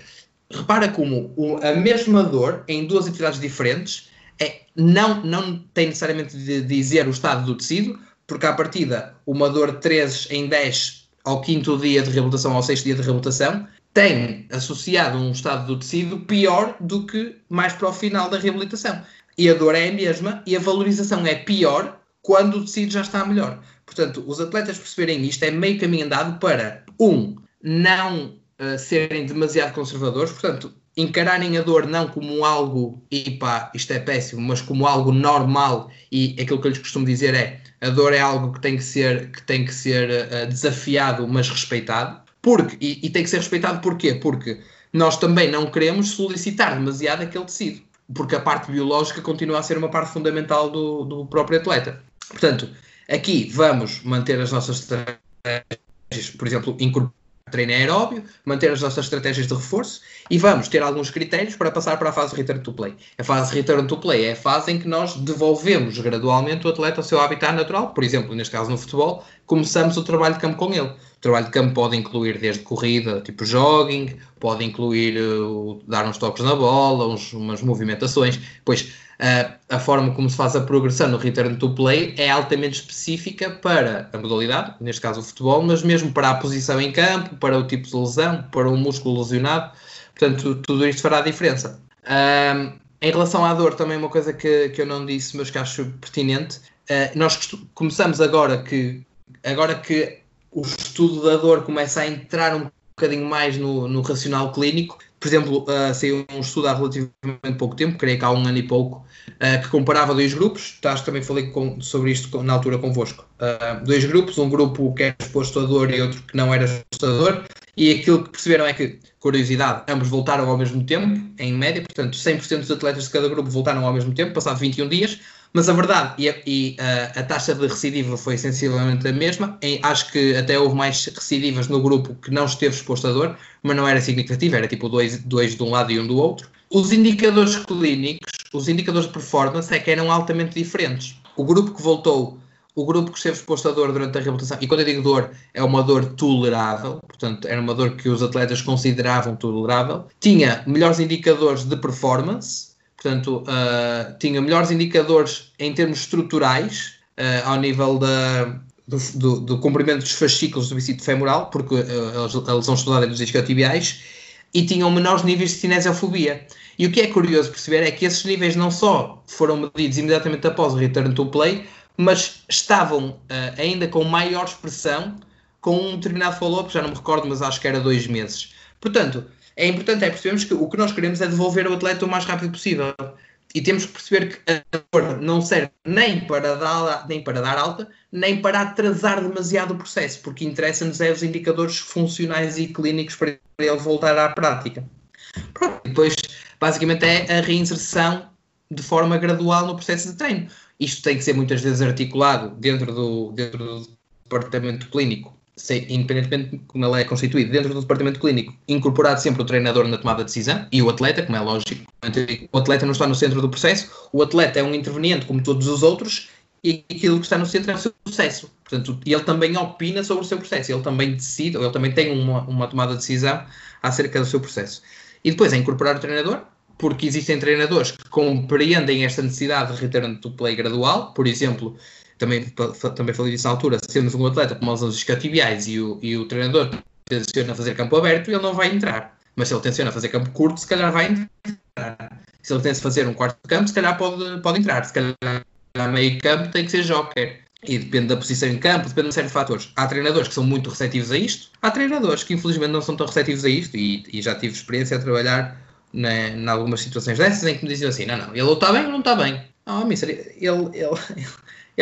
Speaker 2: repara como a mesma dor em duas atividades diferentes é, não, não tem necessariamente de dizer o estado do tecido, porque à partida uma dor 3 em 10 ao quinto dia de reabilitação, ao sexto dia de reabilitação, tem associado um estado do tecido pior do que mais para o final da reabilitação. E a dor é a mesma e a valorização é pior quando o tecido já está melhor. Portanto, os atletas perceberem isto é meio caminho andado para, um, não uh, serem demasiado conservadores, portanto, encararem a dor não como algo, e pá, isto é péssimo, mas como algo normal, e aquilo que eu lhes costumo dizer é, a dor é algo que tem que ser, que tem que ser uh, desafiado, mas respeitado, porque, e, e tem que ser respeitado porquê? Porque nós também não queremos solicitar demasiado aquele tecido, porque a parte biológica continua a ser uma parte fundamental do, do próprio atleta. Portanto, aqui vamos manter as nossas estratégias, por exemplo, incorporar treino aeróbio, manter as nossas estratégias de reforço e vamos ter alguns critérios para passar para a fase return to play. A fase return to play é a fase em que nós devolvemos gradualmente o atleta ao seu habitat natural. Por exemplo, neste caso no futebol, começamos o trabalho de campo com ele. O trabalho de campo pode incluir desde corrida, tipo jogging, pode incluir uh, dar uns toques na bola, uns, umas movimentações. Pois Uh, a forma como se faz a progressão no return to play é altamente específica para a modalidade, neste caso o futebol, mas mesmo para a posição em campo, para o tipo de lesão, para o músculo lesionado. Portanto, tudo isto fará diferença. Uh, em relação à dor, também uma coisa que, que eu não disse, mas que acho pertinente. Uh, nós começamos agora que, agora que o estudo da dor começa a entrar um bocadinho mais no, no racional clínico, por exemplo, uh, saiu um estudo há relativamente pouco tempo, creio que há um ano e pouco, que comparava dois grupos. Acho que também falei com, sobre isto na altura convosco. Uh, dois grupos, um grupo que era exposto a dor e outro que não era exposto a dor. E aquilo que perceberam é que, curiosidade, ambos voltaram ao mesmo tempo, em média, portanto, 100% dos atletas de cada grupo voltaram ao mesmo tempo, passado 21 dias. Mas a verdade, e, a, e a, a, taxa de recidiva foi sensivelmente a mesma. Em, acho que até houve mais recidivas no grupo que não esteve exposto a dor, mas não era significativo, era tipo dois, dois de um lado e um do outro. Os indicadores clínicos, os indicadores de performance, é que eram altamente diferentes. O grupo que voltou, o grupo que esteve exposto a dor durante a reabilitação, e quando eu digo dor, é uma dor tolerável, portanto, era uma dor que os atletas consideravam tolerável, tinha melhores indicadores de performance Portanto, uh, tinha melhores indicadores em termos estruturais, uh, ao nível da, do, do, do, comprimento dos fascículos do bicito femoral, porque uh, a lesão estudada é dos isquiotibiais, e tinham menores níveis de cinesiofobia. E o que é curioso perceber é que esses níveis não só foram medidos imediatamente após o return to play, mas estavam ainda com maior expressão com um determinado follow-up, já não me recordo, mas acho que era dois meses. Portanto, é importante é percebermos que o que nós queremos é devolver o atleta o mais rápido possível. E temos que perceber que a dor não serve nem para dar, nem para dar alta, nem para atrasar demasiado o processo, porque interessa-nos é os indicadores funcionais e clínicos para ele voltar à prática. Pronto, depois, basicamente, é a reinserção de forma gradual no processo de treino. Isto tem que ser muitas vezes articulado dentro do, dentro do departamento clínico independentemente de como ele é constituído, dentro do departamento clínico, incorporado sempre o treinador na tomada de decisão e o atleta, como é lógico. O atleta não está no centro do processo, o atleta é um interveniente como todos os outros e aquilo que está no centro é o seu processo. Portanto, ele também opina sobre o seu processo, ele também decide, ou ele também tem uma, uma tomada de decisão acerca do seu processo. E depois é incorporar o treinador, porque existem treinadores que compreendem esta necessidade de return to play gradual, por exemplo, também, também falei disso na altura, se temos um atleta com lesões isquiotibiais e o, e o treinador tenciona fazer campo aberto, ele não vai entrar. Mas se ele tenciona fazer campo curto, se calhar vai entrar. Se ele tensa fazer um quarto de campo, se calhar pode, pode entrar. Se calhar a meio campo tem que ser joker. E depende da posição em campo, depende de uma série fatores. Há treinadores que são muito receptivos a isto, há treinadores que infelizmente não são tão receptivos a isto, e, e já tive experiência a trabalhar em algumas situações dessas em que me diziam assim: não, não, ele ou está bem ou não está bem. Não, mister, ele, ele, ele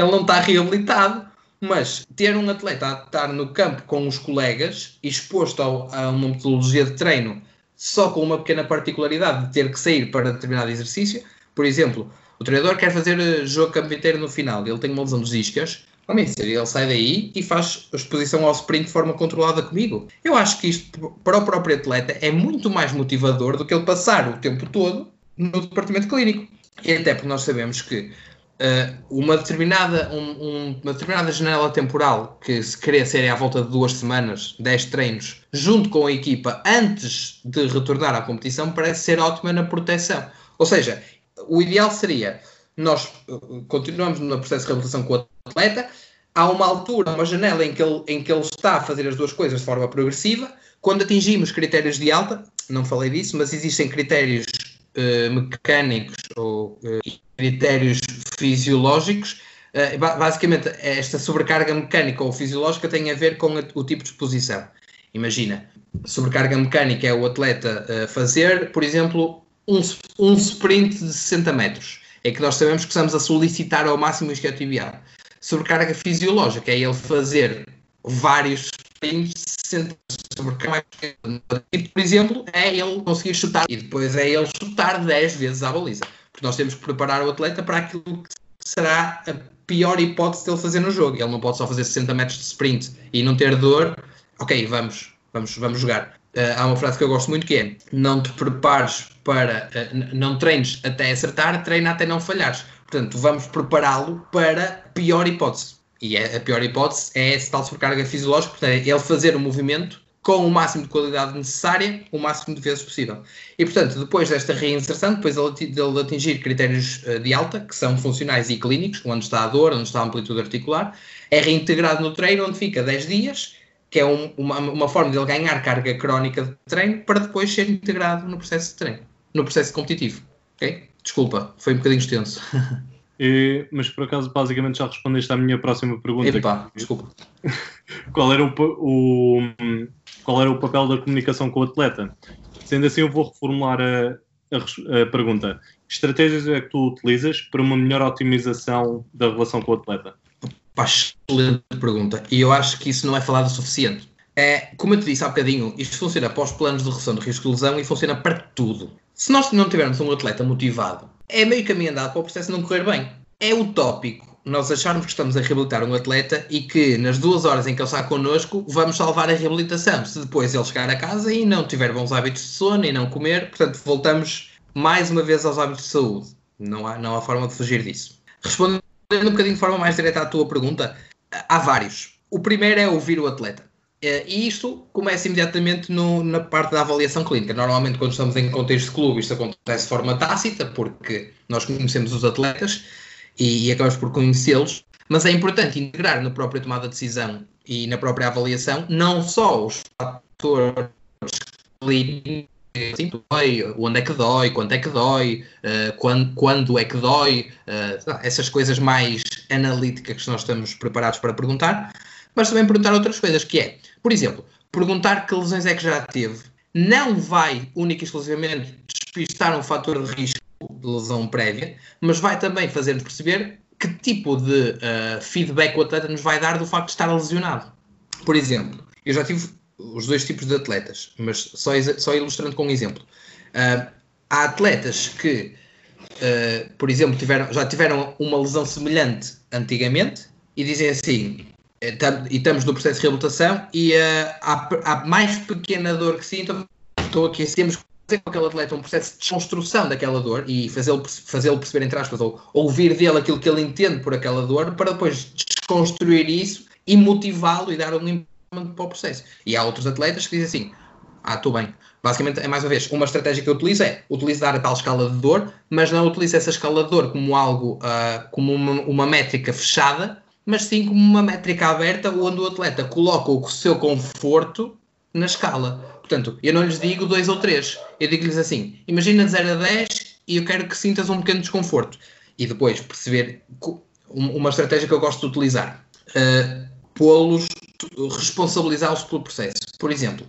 Speaker 2: não está reabilitado, mas ter um atleta a estar no campo com os colegas, exposto ao, a uma metodologia de treino, só com uma pequena particularidade de ter que sair para determinado exercício, por exemplo, o treinador quer fazer eh, jogo campo inteiro no final, ele tem uma lesão dos isquias, ele sai daí e faz exposição ao sprint de forma controlada comigo. Eu acho que isto, para o próprio atleta, é muito mais motivador do que ele passar o tempo todo no departamento clínico. E até porque nós sabemos que uma, determinada, um, um, uma determinada janela temporal, que se queria ser à volta de duas semanas, 10 treinos, junto com a equipa antes de retornar à competição, parece ser ótima na proteção. Ou seja, o ideal seria nós uh, continuamos no processo de reabilitação com o atleta, há uma altura, uma janela em que, ele, em que ele está a fazer as duas coisas de forma progressiva. Quando atingimos critérios de alta, não falei disso, mas existem critérios uh, mecânicos ou uh, critérios fisiológicos. Uh, basicamente, esta sobrecarga mecânica ou fisiológica tem a ver com o tipo de exposição. Imagina, sobrecarga mecânica é o atleta fazer, por exemplo, um, um sprint de 60 metros. É que nós sabemos que estamos a solicitar ao máximo o isquiotibial sobrecarga fisiológica, é ele fazer vários sprints sem sobrecarga. E, por exemplo, é ele conseguir chutar e depois é ele chutar 10 vezes à baliza. Porque nós temos que preparar o atleta para aquilo que será a pior hipótese de ele fazer no jogo. Ele não pode só fazer 60 metros de sprint e não ter dor. Ok, vamos, vamos, vamos jogar. Uh, há uma frase que eu gosto muito que é: não te prepares para, uh, não treines até acertar, treina até não falhares. Portanto, vamos prepará-lo para a pior hipótese. E é, a pior hipótese é essa tal sobrecarga fisiológica, portanto, é ele fazer o movimento com o máximo de qualidade necessária, o máximo de vezes possível. E, portanto, depois desta reinserção, depois de atingir critérios eh, de alta, que são funcionais e clínicos, onde está a dor, onde está a amplitude articular, é reintegrado no treino, onde fica 10 dias, que é um, uma, uma forma de ele ganhar carga crónica de treino, para depois ser integrado no processo de treino, no processo competitivo. Okay? Desculpa, foi um bocadinho extenso.
Speaker 1: E, mas por acaso, basicamente, já respondeste à minha próxima pergunta.
Speaker 2: Epa, desculpa.
Speaker 1: qual, era o, o, qual era o papel da comunicação com o atleta? Sendo assim, eu vou reformular a, a, a pergunta. Que estratégias é que tu utilizas para uma melhor otimização da relação com o atleta?
Speaker 2: Pá, excelente pergunta. E eu acho que isso não é falado o suficiente. É, como eu te disse há bocadinho, isto funciona para os planos de redução de risco de lesão e funciona para tudo. Se nós não tivermos um atleta motivado, é meio caminho andado para o processo não correr bem. É utópico nós acharmos que estamos a reabilitar um atleta e que nas duas horas em que ele está connosco vamos salvar a reabilitação. Se depois ele chegar a casa e não tiver bons hábitos de sono e não comer, portanto voltamos mais uma vez aos hábitos de saúde. Não há, não há forma de fugir disso. Respondendo um bocadinho de forma mais direta à tua pergunta, há vários. O primeiro é ouvir o atleta. Eh, e isto começa imediatamente no, na parte da avaliação clínica. Normalmente, quando estamos em contexto de clube, isto acontece de forma tácita, porque nós conhecemos os atletas e, e acabamos por conhecê-los, mas é importante integrar na própria tomada de decisão e na própria avaliação não só os fatores clínicos, assim, onde é que dói, quanto é que dói, uh, quando, quando é que dói, uh, essas coisas mais analíticas que nós estamos preparados para perguntar, mas também perguntar outras coisas, que é, por exemplo, perguntar que lesões é que já teve, não vai única e exclusivamente despistar um fator de risco de lesão prévia, mas vai também fazer-nos perceber que tipo de uh, feedback o atleta nos vai dar do facto de estar lesionado. Por exemplo, eu já tive os dois tipos de atletas, mas só, só ilustrando com um exemplo. Uh, há atletas que, uh, por exemplo, tiveram, já tiveram uma lesão semelhante antigamente e dizem assim: e estamos no processo de reabilitação e uh, há, mais pequena dor que sinto, estou aqui, temos fazer com aquele atleta um processo de desconstrução daquela dor e fazê-lo fazê perceber, entre aspas, ou ouvir dele aquilo que ele entende por aquela dor, para depois desconstruir isso e motivá-lo e dar um implemento para o processo. E há outros atletas que dizem assim, ah, estou bem. Basicamente, é mais uma vez, uma estratégia que eu utilizo é utilizar a tal escala de dor, mas não utilizo essa escala de dor como algo, uh, como uma, uma métrica fechada, mas sim como uma métrica aberta onde o atleta coloca o seu conforto na escala. Portanto, eu não lhes digo 2 ou 3, eu digo-lhes assim: imagina de 0 a 10 e eu quero que sintas um pequeno desconforto. E depois perceber uma estratégia que eu gosto de utilizar. Uh, pô-los, responsabilizá-los pelo processo. Por exemplo,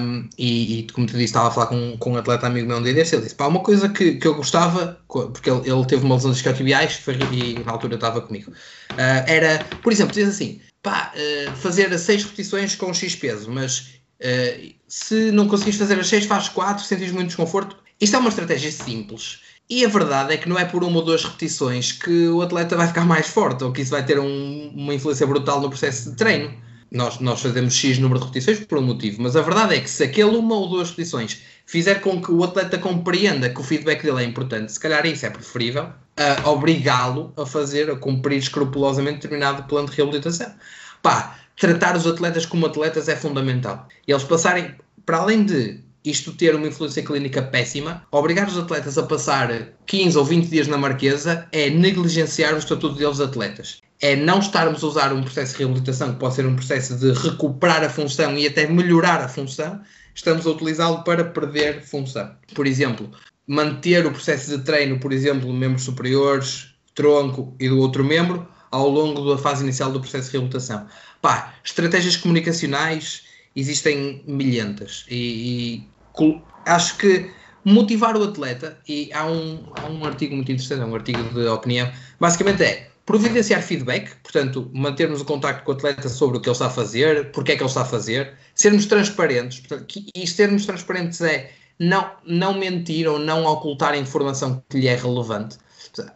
Speaker 2: um, e, e, como te disse, estava a falar com, com um atleta amigo meu um dia desse, ele disse, pá, uma coisa que, que eu gostava, porque ele, ele teve uma lesão de isquiotibiais e na altura estava comigo, uh, era, por exemplo, diz assim, pá, uh, fazer 6 repetições com X peso, mas uh, se não conseguires fazer as 6, faz 4, sentes muito desconforto. Isto é uma estratégia simples, e a verdade é que não é por uma ou duas repetições que o atleta vai ficar mais forte ou que isso vai ter um, uma influência brutal no processo de treino. nós, nós fazemos X número de repetições por um motivo, mas a verdade é que se aquele uma ou duas repetições fizer com que o atleta compreenda que o feedback dele é importante, se calhar isso é preferível a obrigá-lo a fazer, a cumprir escrupulosamente determinado plano de reabilitação. Pá, tratar os atletas como atletas é fundamental. E eles passarem, para além de isto ter uma influência clínica péssima, obrigar os atletas a passar 15 ou 20 dias na Marquesa é negligenciar o estatuto deles atletas é não estarmos a usar um processo de reabilitação, que pode ser um processo de recuperar a função e até melhorar a função, estamos a utilizá-lo para perder função. Por exemplo, manter o processo de treino, por exemplo, membros superiores, tronco e do outro membro, ao longo da fase inicial do processo de reabilitação. Pá, estratégias comunicacionais existem milhentas e, e acho que motivar o atleta, e há um, há um artigo muito interessante, um artigo de opinião, basicamente é providenciar feedback, portanto, mantermos o contacto com o atleta sobre o que ele está a fazer, porque é que ele está a fazer, sermos transparentes, portanto, e sermos transparentes é não, não mentir ou não ocultar a informação que lhe é relevante.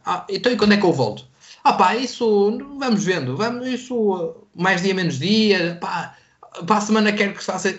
Speaker 2: Ah, então, e quando é que eu volto? Ah pá, isso, vamos vendo, vamos, isso, mais dia, menos dia, pá, para a semana quero que se faça.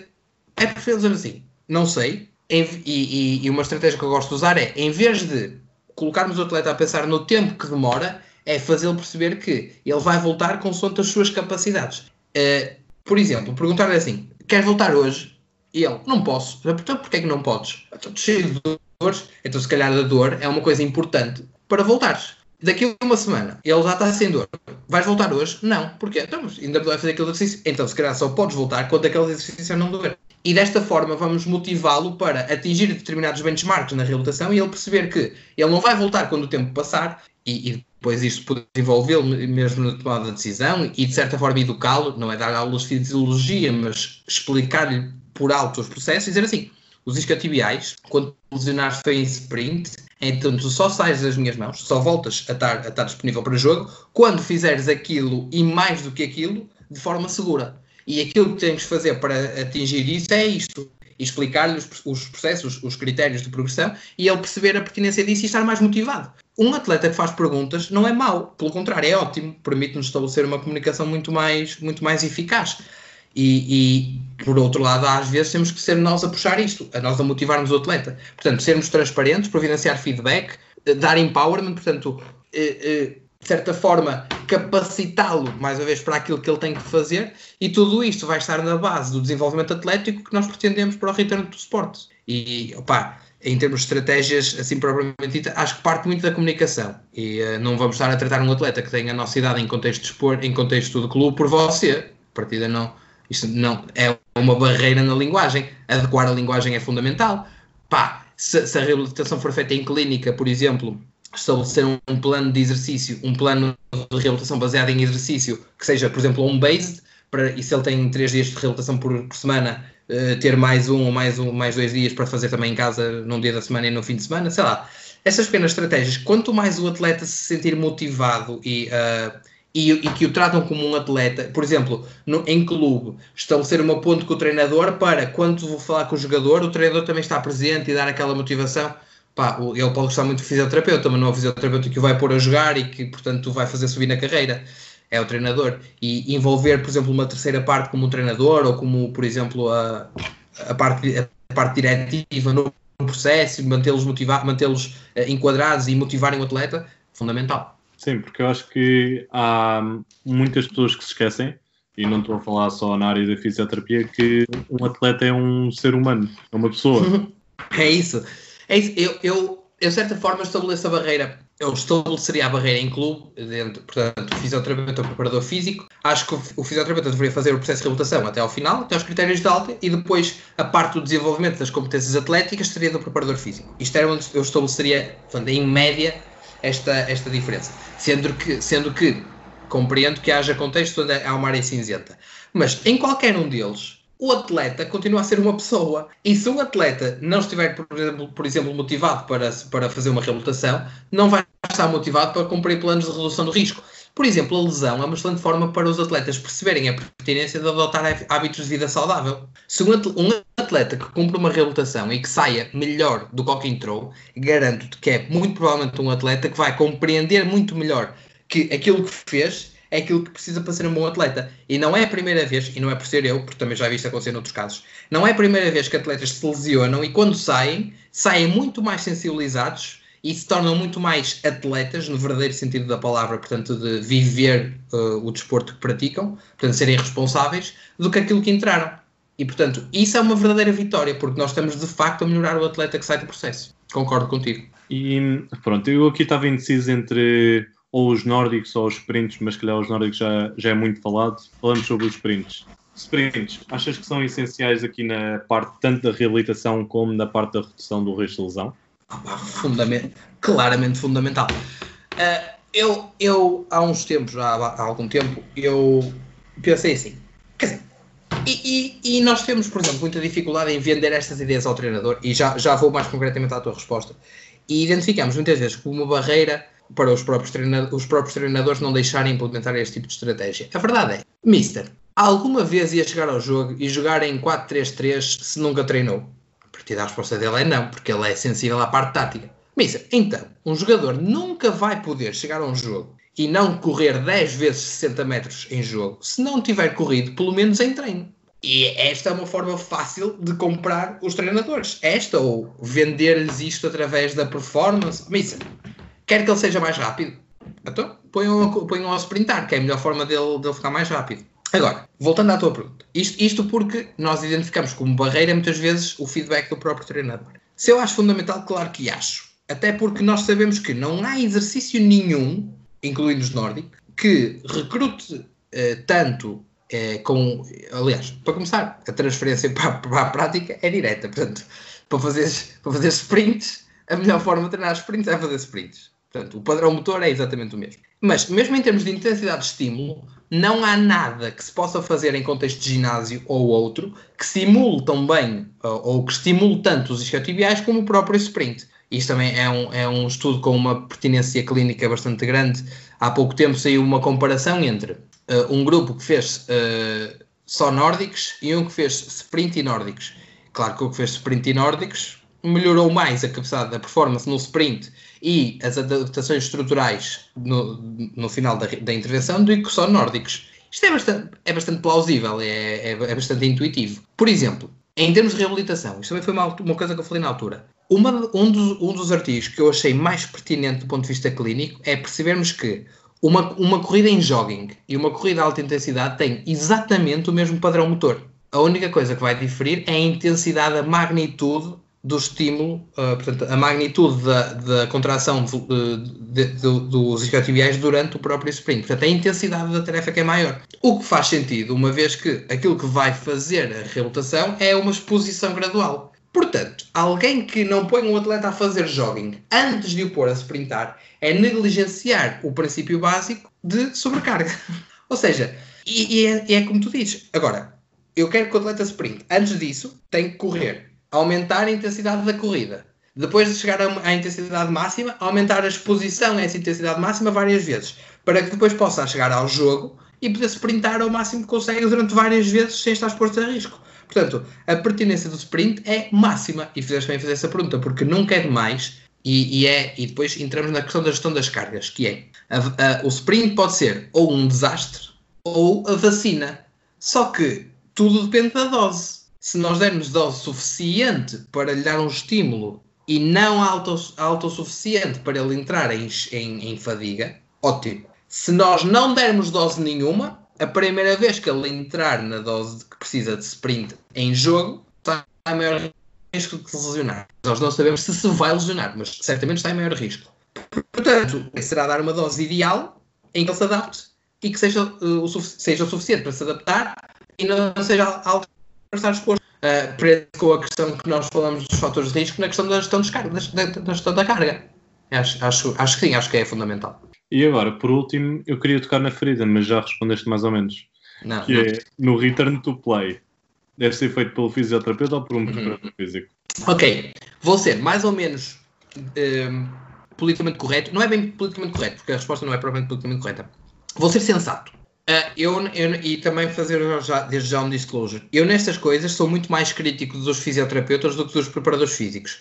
Speaker 2: É preferível dizer assim, não sei, e, e, e uma estratégia que eu gosto de usar é, em vez de colocarmos o atleta a pensar no tempo que demora, é fazê-lo perceber que ele vai voltar consoante as suas capacidades. Uh, por exemplo, perguntar-lhe assim: queres voltar hoje? E ele: não posso. Então, porquê é que não podes? Estou cheio de dores. Então, se calhar, a dor é uma coisa importante para voltares. Daqui a uma semana, ele já está sem dor. Vais voltar hoje? Não. Porquê? Então, ainda vai fazer aquele exercício. Então, se calhar, só podes voltar quando aquele exercício não doer. E desta forma vamos motivá-lo para atingir determinados benchmarks na reabilitação e ele perceber que ele não vai voltar quando o tempo passar e, e depois isto pode envolvê-lo mesmo na tomada de decisão e de certa forma educá-lo, não é dar aulas de fisiologia, mas explicar-lhe por alto os processos e dizer assim, os isquiotibiais, quando lesionares foi em sprint, então tu só sais das minhas mãos, só voltas a estar, a estar disponível para o jogo quando fizeres aquilo e mais do que aquilo de forma segura. E aquilo que temos que fazer para atingir isso é isto explicar-lhe os, os, processos, os critérios de progressão e ele perceber a pertinência disso e estar mais motivado. Um atleta que faz perguntas não é mau, pelo contrário, é ótimo, permite-nos estabelecer uma comunicação muito mais, muito mais eficaz. E, e, por outro lado, às vezes temos que ser nós a puxar isto, a nós a motivarmos o atleta. Portanto, sermos transparentes, providenciar feedback, eh, dar empowerment, portanto, eh, eh, de certa forma, capacitá-lo, mais uma vez, para aquilo que ele tem que fazer, e tudo isto vai estar na base do desenvolvimento atlético que nós pretendemos para o retorno do esporte. E, opá, em termos de estratégias, assim propriamente dita, acho que parte muito da comunicação. E uh, não vamos estar a tratar um atleta que tenha a nossa idade em contexto de expor, em contexto de clube por você. A partida não. Isto não é uma barreira na linguagem. Adequar a linguagem é fundamental. Pá, se, se a reabilitação for feita em clínica, por exemplo, estabelecer um plano de exercício, um plano de reabilitação baseado em exercício, que seja, por exemplo, um based, para, e se ele tem três dias de reabilitação por, por semana, uh, ter mais um ou mais, um, mais dois dias para fazer também em casa num dia da semana e no fim de semana, sei lá. Essas pequenas estratégias, quanto mais o atleta se sentir motivado e, uh, e, e, que o tratam como um atleta, por exemplo, no, em clube, estabelecer uma ponte com o treinador para, quando vou falar com o jogador, o treinador também está presente e dar aquela motivação pá, ele pode gostar muito do fisioterapeuta, mas não é o fisioterapeuta que o vai pôr a jogar e que, portanto, vai fazer subir na carreira. É o treinador. E envolver, por exemplo, uma terceira parte como um treinador ou como, por exemplo, a, a, parte, a parte diretiva no processo, mantê-los motivados, mantê-los uh, enquadrados e motivarem o atleta, fundamental.
Speaker 1: Sim, porque eu acho que há muitas pessoas que se esquecem, e não estou a falar só na área da fisioterapia, que um atleta é um ser humano, é uma pessoa.
Speaker 2: é isso. É isso. Eu, eu, eu, de certa forma, estabeleço a barreira. Eu estabeleceria a barreira em clube, dentro, portanto, fisioterapeuta ou preparador físico. Acho que o, fisioterapeuta deveria fazer o processo de reabilitação até ao final, até aos critérios de alta, e depois a parte do desenvolvimento das competências atléticas seria do preparador físico. Isto era onde eu estabeleceria, portanto, em média, esta, esta diferença. Sendo que, sendo que compreendo que haja contextos onde há uma área cinzenta. Mas em qualquer um deles, o atleta continua a ser uma pessoa. E se um atleta não estiver, por exemplo, por exemplo, motivado para, para fazer uma reabilitação, não vai estar motivado para cumprir planos de redução do risco. Por exemplo, a lesão é uma excelente forma para os atletas perceberem a pertinência de adotar hábitos de vida saudável. Se um atleta que cumpre uma reabilitação e que saia melhor do que entrou, garanto-te que é muito provavelmente um atleta que vai compreender muito melhor que aquilo que fez é aquilo que precisa para ser um bom atleta. E não é a primeira vez, e não é por ser eu, porque também já vi isto acontecer noutros casos, não é a primeira vez que atletas se lesionam e quando saem, saem muito mais sensibilizados e se tornam muito mais atletas, no verdadeiro sentido da palavra, portanto, de viver uh, o desporto que praticam, portanto, serem responsáveis, do que aquilo que entraram. E, portanto, isso é uma verdadeira vitória, porque nós estamos de facto a melhorar o atleta que sai do processo. Concordo contigo.
Speaker 1: E pronto, eu aqui estava indeciso entre ou os nórdicos ou os sprints, mas calhar os nórdicos já, já é muito falado. Falamos sobre os sprints. Sprints, achas que são essenciais aqui na parte tanto da reabilitação como na parte da redução do risco de lesão?
Speaker 2: Ah, fundament, claramente fundamental. Uh, eu, eu, há uns tempos, há, há algum tempo, eu pensei assim, quer dizer, e, e, e, nós temos, por exemplo, muita dificuldade em vender estas ideias ao treinador, e já, já vou mais concretamente à tua resposta, e identificamos muitas vezes como uma barreira para os próprios, os próprios treinadores não deixarem implementar este tipo de estratégia. A verdade é, Mister, alguma vez ia chegar ao jogo e jogar em 4-3-3 se nunca treinou? A partir da resposta dele é não, porque ele é sensível à parte tática. Mister, então, um jogador nunca vai poder chegar a um jogo e não correr 10 vezes 60 metros em jogo se não tiver corrido pelo menos em treino. E esta é uma forma fácil de comprar os treinadores. Esta ou vender-lhes isto através da performance. Missa, quer que ele seja mais rápido? Então, ponham, ponham ao sprintar, que é a melhor forma dele, dele ficar mais rápido. Agora, voltando à tua pergunta. Isto, isto porque nós identificamos como barreira muitas vezes o feedback do próprio treinador. Se eu acho fundamental, claro que acho. Até porque nós sabemos que não há exercício nenhum, incluindo os nórdicos, que recrute eh, tanto é, com, aliás, para começar, a transferência para, para, a prática é direta. Portanto, para fazer, para fazer sprints, a melhor forma de treinar sprints é fazer sprints. Portanto, o padrão motor é exatamente o mesmo. Mas, mesmo em termos de intensidade de estímulo, não há nada que se possa fazer em contexto de ginásio ou outro que simule tão bem ou, que estimule tanto os isquiotibiais como o próprio sprint. Isto também é um, é um estudo com uma pertinência clínica bastante grande. Há pouco tempo saiu uma comparação entre uh, um grupo que fez uh, só nórdicos e um que fez sprint e nórdicos. Claro que o que fez sprint e nórdicos melhorou mais a capacidade da performance no sprint e as adaptações estruturais no, no final da, da intervenção do que só nórdicos. Isto é bastante, é bastante plausível, é, é, é, bastante intuitivo. Por exemplo, em termos de reabilitação, isto também foi uma, uma coisa que eu falei na altura. Uma, um, dos, um dos artigos que eu achei mais pertinente do ponto de vista clínico é percebermos que uma, uma corrida em jogging e uma corrida de alta intensidade têm exatamente o mesmo padrão motor. A única coisa que vai diferir é a intensidade, a magnitude do estímulo, uh, portanto, a magnitude da, da contração de, dos isquiotibiais durante o próprio sprint. Portanto, a intensidade da tarefa que é maior. O que faz sentido, uma vez que aquilo que vai fazer a reabilitação é uma exposição gradual. Portanto, alguém que não põe um atleta a fazer jogging antes de o pôr a sprintar é negligenciar o princípio básico de sobrecarga. Ou seja, e, e, é, é, como tu dizes. Agora, eu quero que o atleta sprint. Antes disso, tem que correr, aumentar a intensidade da corrida. Depois de chegar à intensidade máxima, aumentar a exposição a essa intensidade máxima várias vezes, para que depois possa chegar ao jogo e poder sprintar ao máximo que consegue durante várias vezes sem estar exposto a risco. Portanto, a pertinência do sprint é máxima. E fizeste bem fazer essa pergunta, porque nunca é demais. E, e, é, e depois entramos na questão da gestão das cargas, que é a, a, o sprint pode ser ou um desastre ou a vacina. Só que tudo depende da dose. Se nós dermos dose suficiente para lhe dar um estímulo e não alto, alto o suficiente para ele entrar em, em, em fadiga, ótimo. Se nós não dermos dose nenhuma, a primeira vez que ele entrar na dose que precisa de sprint em jogo, está em maior risco de se lesionar. Nós não sabemos se se vai lesionar, mas certamente está em maior risco. Portanto, será dar uma dose ideal em que ele se adapte e que seja, uh, o, seja o suficiente para se adaptar e não seja para estar exposto. Uh, preso com a questão que nós falamos dos fatores de risco na questão da gestão, da, da, gestão da carga. Acho, acho, acho que sim, acho que é fundamental.
Speaker 1: E agora, por último, eu queria tocar na ferida, mas já respondeste mais ou menos. Não, que não. é no return to play. Deve ser feito pelo fisioterapeuta ou por um uhum. preparador físico?
Speaker 2: Ok, vou ser mais ou menos um, politicamente correto. Não é bem politicamente correto, porque a resposta não é propriamente politicamente correta. Vou ser sensato. Uh, eu, eu, e também fazer já, desde já um disclosure. Eu nestas coisas sou muito mais crítico dos fisioterapeutas do que dos preparadores físicos.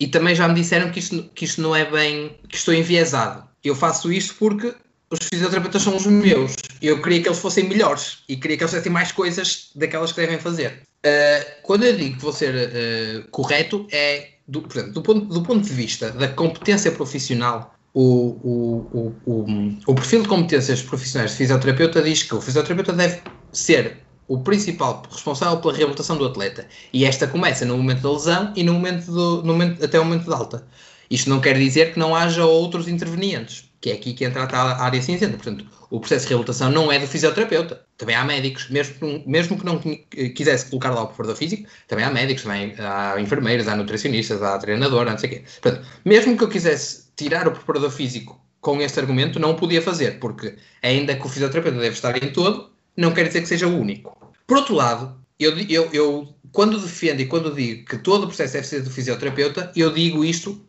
Speaker 2: E também já me disseram que isto, que isto não é bem. que estou enviesado. Eu faço isto porque os fisioterapeutas são os meus. Eu queria que eles fossem melhores e queria que eles fizessem mais coisas daquelas que devem fazer. Uh, quando eu digo que vou ser uh, correto, é do, portanto, do, ponto, do ponto de vista da competência profissional, o, o, o, o, perfil de competências profissionais de fisioterapeuta diz que o fisioterapeuta deve ser o principal responsável pela reabilitação do atleta. E esta começa no momento da lesão e no momento, do, no momento até o momento de alta. Isto não quer dizer que não haja outros intervenientes que é aqui que entra a área cinzenta. Portanto, o processo de reabilitação não é do fisioterapeuta. Também há médicos, mesmo mesmo que não quisesse colocar lá o preparador físico, também há médicos, também há enfermeiros, há nutricionistas, há treinador, não sei o quê. Portanto, mesmo que eu quisesse tirar o preparador físico com este argumento, não podia fazer, porque ainda que o fisioterapeuta deve estar em todo, não quer dizer que seja o único. Por outro lado, eu, eu, eu quando defendo e quando digo que todo o processo deve ser do fisioterapeuta, eu digo isto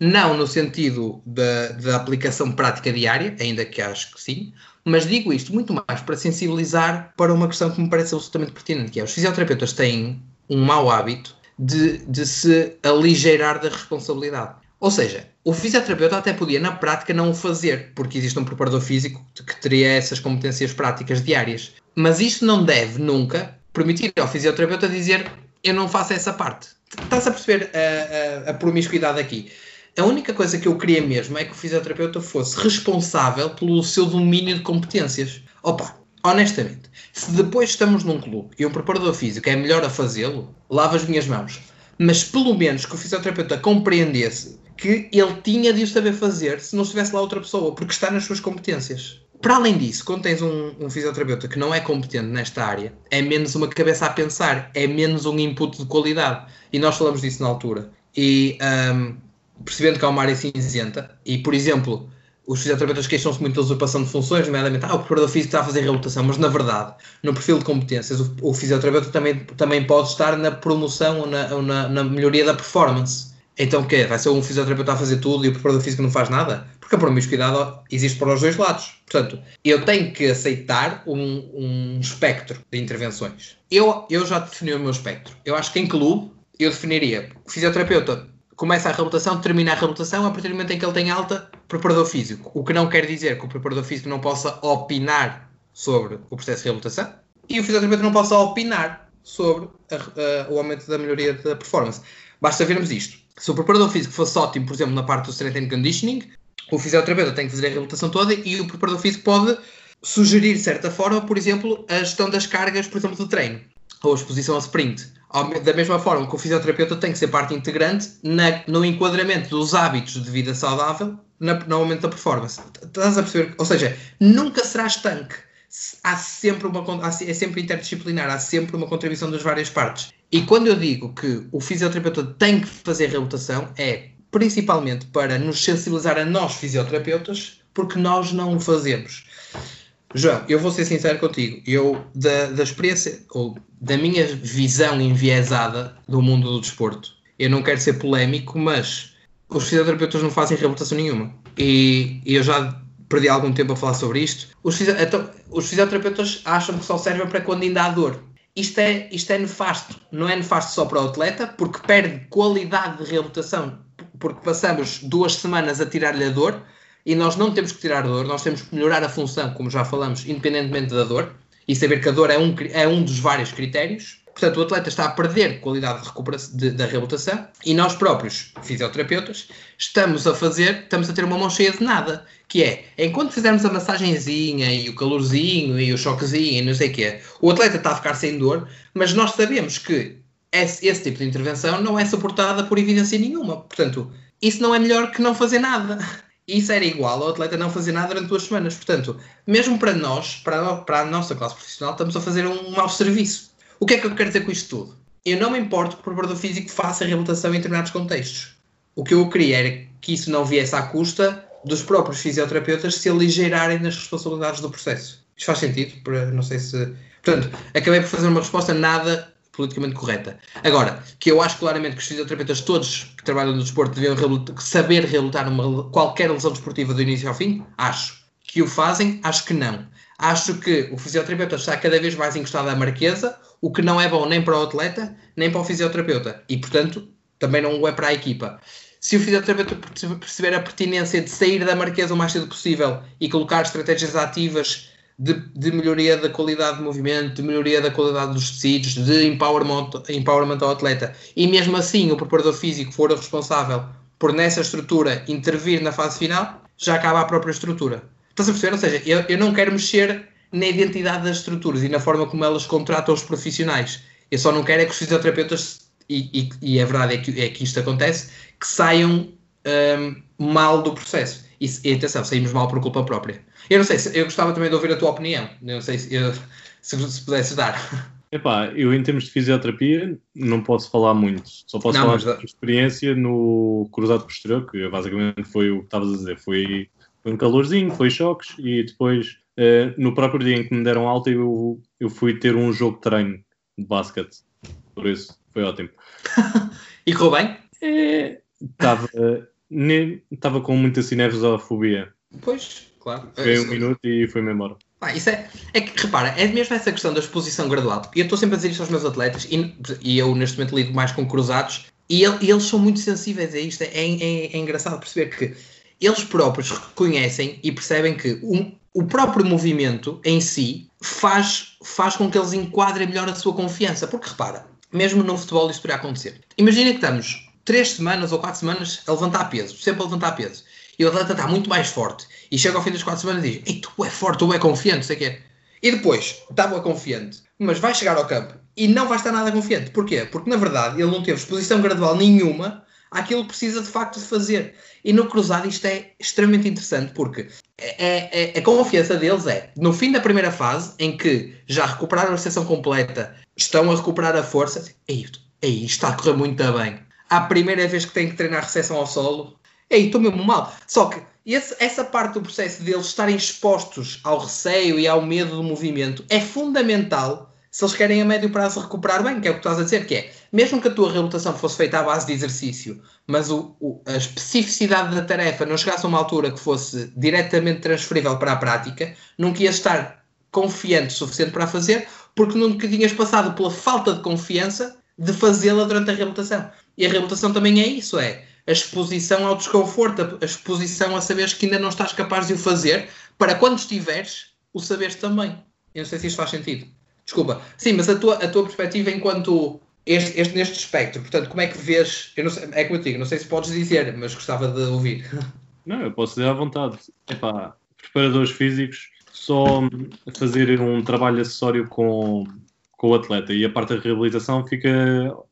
Speaker 2: não no sentido da, da aplicação prática diária, ainda que acho que sim, mas digo isto muito mais para sensibilizar para uma questão que me parece absolutamente pertinente, que é os fisioterapeutas têm um mau hábito de, de se aligeirar da responsabilidade. Ou seja, o fisioterapeuta até podia, na prática, não o fazer, porque existe um preparador físico que teria essas competências práticas diárias. Mas isto não deve nunca permitir ao fisioterapeuta dizer eu não faço essa parte. Estás a perceber a, a, a promiscuidade aqui? A única coisa que eu queria mesmo é que o fisioterapeuta fosse responsável pelo seu domínio de competências. Opa, honestamente, se depois estamos num clube e um preparador físico é melhor a fazê-lo, lava as minhas mãos. Mas pelo menos que o fisioterapeuta compreendesse que ele tinha de o saber fazer se não estivesse lá outra pessoa, porque está nas suas competências. Para além disso, quando tens um, um, fisioterapeuta que não é competente nesta área, é menos uma cabeça a pensar, é menos um input de qualidade. E nós falamos disso na altura. E um, percebendo que há uma área cinzenta, e por exemplo, os fisioterapeutas queixam-se muito da usurpação de funções, nomeadamente, ah, o preparador físico está a fazer reabilitação, mas na verdade, no perfil de competências, o, o fisioterapeuta também, também pode estar na promoção ou na, ou na, na melhoria da performance. Então o quê? Vai ser um fisioterapeuta a fazer tudo e o preparador físico não faz nada? Porque a promiscuidade existe para os dois lados. Portanto, eu tenho que aceitar um, um espectro de intervenções. Eu, eu já defini o meu espectro. Eu acho que em clube eu definiria fisioterapeuta começa a reabilitação, termina a reabilitação a partir do momento em que ele tem alta preparador físico. O que não quer dizer que o preparador físico não possa opinar sobre o processo de reabilitação e o fisioterapeuta não possa opinar sobre a, a, o aumento da melhoria da performance. Basta vermos isto. Se o preparador físico fosse ótimo, por exemplo, na parte do strength and conditioning, o fisioterapeuta tem que fazer a reabilitação toda e o preparador físico pode sugerir, de certa forma, por exemplo, a gestão das cargas, por exemplo, do treino ou a exposição ao sprint da mesma forma que o fisioterapeuta tem que ser parte integrante na, no enquadramento dos hábitos de vida saudável na, no aumento da performance. Estás a perceber? Ou seja, nunca será estanque. Há sempre uma, é sempre interdisciplinar, há sempre uma contribuição das várias partes. E quando eu digo que o fisioterapeuta tem que fazer reabilitação, é principalmente para nos sensibilizar a nós fisioterapeutas, porque nós não o fazemos. João, eu vou ser sincero contigo. Eu, da, da experiência, ou da minha visão enviesada do mundo do desporto, eu não quero ser polémico, mas os fisioterapeutas não fazem reabilitação nenhuma. E, e eu já perdi algum tempo a falar sobre isto. Os, então, os fisioterapeutas acham que só servem para quando ainda há dor. Isto é, isto é nefasto. Não é nefasto só para o atleta, porque perde qualidade de reabilitação, porque passamos duas semanas a tirar-lhe a dor e nós não temos que tirar dor, nós temos que melhorar a função, como já falamos, independentemente da dor, e saber que a dor é um, é um dos vários critérios. Portanto, o atleta está a perder qualidade de recuperação da reabilitação e nós próprios, fisioterapeutas, estamos a fazer, estamos a ter uma mão cheia de nada, que é, enquanto fizermos a massagenzinha e o calorzinho e o choquezinho e não sei o quê, o atleta está a ficar sem dor, mas nós sabemos que esse, esse tipo de intervenção não é suportada por evidência nenhuma. Portanto, isso não é melhor que não fazer nada isso era igual ao atleta não fazer nada durante duas semanas. Portanto, mesmo para nós, para, para a nossa classe profissional, estamos a fazer um mau serviço. O que é que eu quero dizer com isto tudo? Eu não me importo que o preparador físico faça a reabilitação em determinados contextos. O que eu queria era que isso não viesse à custa dos próprios fisioterapeutas se aligeirarem nas responsabilidades do processo. Isto faz sentido? Não sei se. Portanto, acabei por fazer uma resposta nada politicamente correta. Agora, que eu acho claramente que os fisioterapeutas todos que trabalham no desporto deviam reabilitar, saber reabilitar uma, qualquer lesão desportiva do início ao fim, acho. Que o fazem, acho que não. Acho que o fisioterapeuta está cada vez mais encostado à marquesa, o que não é bom nem para o atleta, nem para o fisioterapeuta. E, portanto, também não é para a equipa. se o fisioterapeuta perceber a pertinência de sair da marquesa o mais cedo possível e colocar estratégias ativas de, de, melhoria da qualidade de movimento, de melhoria da qualidade dos tecidos, de empowerment, empowerment ao atleta, e mesmo assim o preparador físico for o responsável por nessa estrutura intervir na fase final, já acaba a própria estrutura. Estás a perceber? Ou seja, eu, eu não quero mexer na identidade das estruturas e na forma como elas contratam os profissionais. Eu só não quero é que os fisioterapeutas, e, e, e a verdade é que, é que isto acontece, que saiam um, mal do processo. E, e atenção, saímos mal por culpa própria. Eu não sei, eu gostava também de ouvir a tua opinião. Eu não sei se, eu, se, se pudesse dar.
Speaker 1: Epá, eu em termos de fisioterapia não posso falar muito. Só posso não, falar de experiência no cruzado posterior, que basicamente foi o que estavas a dizer. Foi, foi um calorzinho, foi choques e depois, uh, no próprio dia em que me deram alta, eu, eu fui ter um jogo de treino de basquete. Por isso, foi ótimo.
Speaker 2: e correu bem?
Speaker 1: Estava é, com muita cinevisofobia.
Speaker 2: Pois, claro.
Speaker 1: Foi um minuto e fui-me embora.
Speaker 2: Ah, isso é, é que, repara, é mesmo essa questão da exposição gradual. E eu estou sempre a dizer isto aos meus atletas, e, e eu neste momento lido mais com cruzados, e, ele, e eles são muito sensíveis a isto. É, é, é, engraçado perceber que eles próprios reconhecem e percebem que um, o próprio movimento em si faz, faz com que eles enquadrem melhor a sua confiança. Porque repara, mesmo no futebol isso poderia acontecer. Imagina que estamos três semanas ou quatro semanas a levantar peso, sempre a levantar peso e o atleta está muito mais forte. E chega ao fim das quatro semanas e diz: Ei, tu é forte, tu é confiante, sei o quê. E depois, estava confiante, mas vai chegar ao campo e não vai estar nada confiante. Porquê? Porque na verdade ele não teve exposição gradual nenhuma àquilo que precisa de facto de fazer. E no cruzado isto é extremamente interessante porque é, é, é, a confiança deles é no fim da primeira fase, em que já recuperaram a sessão completa, estão a recuperar a força. Ei, isto está a correr muito bem. A primeira vez que têm que treinar recepção ao solo, Ei, estou mesmo mal. Só que esse, essa parte do processo deles estarem expostos ao receio e ao medo do movimento é fundamental se eles querem a médio prazo recuperar bem, que é o que tu estás a dizer, que é, mesmo que a tua reabilitação fosse feita à base de exercício, mas o, o, a especificidade da tarefa não chegasse a uma altura que fosse diretamente transferível para a prática, nunca ias estar confiante o suficiente para a fazer, porque nunca tinhas passado pela falta de confiança de fazê-la durante a reabilitação. E a reabilitação também é isso, é a exposição ao desconforto, a exposição a saberes que ainda não estás capaz de o fazer, para quando estiveres, o saberes também. Eu não sei se isto faz sentido. Desculpa. Sim, mas a tua, a tua perspectiva enquanto este, este, neste espectro, portanto, como é que vês? Eu não sei, é como eu digo, não sei se podes dizer, mas gostava de ouvir.
Speaker 1: Não, eu posso dizer à vontade. Epá, preparadores físicos só fazer um trabalho acessório com, com o atleta e a parte da reabilitação fica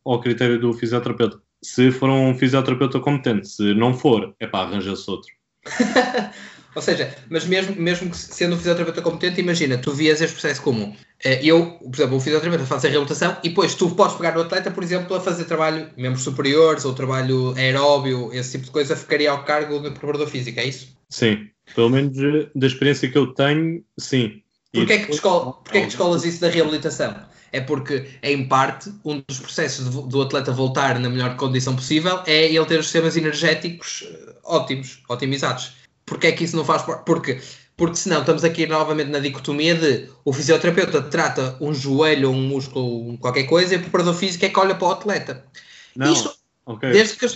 Speaker 1: ao critério do fisioterapeuta se for um fisioterapeuta competente. Se não for, é pá, arranja-se outro.
Speaker 2: Ou seja, mas mesmo, mesmo que sendo um fisioterapeuta competente, imagina, tu vias este processo comum. Eh, eu, por exemplo, o fisioterapeuta faz a reabilitação e depois tu podes pegar o atleta, por exemplo, a fazer trabalho membros superiores ou trabalho aeróbio, esse tipo de coisa, ficaria ao cargo do preparador físico, é isso?
Speaker 1: Sim, pelo menos eh, da experiência que eu tenho, sim.
Speaker 2: Porquê é que, escola, porquê é que escolas isso da reabilitação? é porque, em parte, um dos processos do atleta voltar na melhor condição possível é ele ter os sistemas energéticos eh, ótimos, otimizados. Porquê é que isso não faz parte? Porque, porque senão estamos aqui novamente na dicotomia de o fisioterapeuta trata um joelho um músculo, qualquer coisa, e o preparador físico é que olha para o atleta.
Speaker 1: Não, Isto, okay. desde que...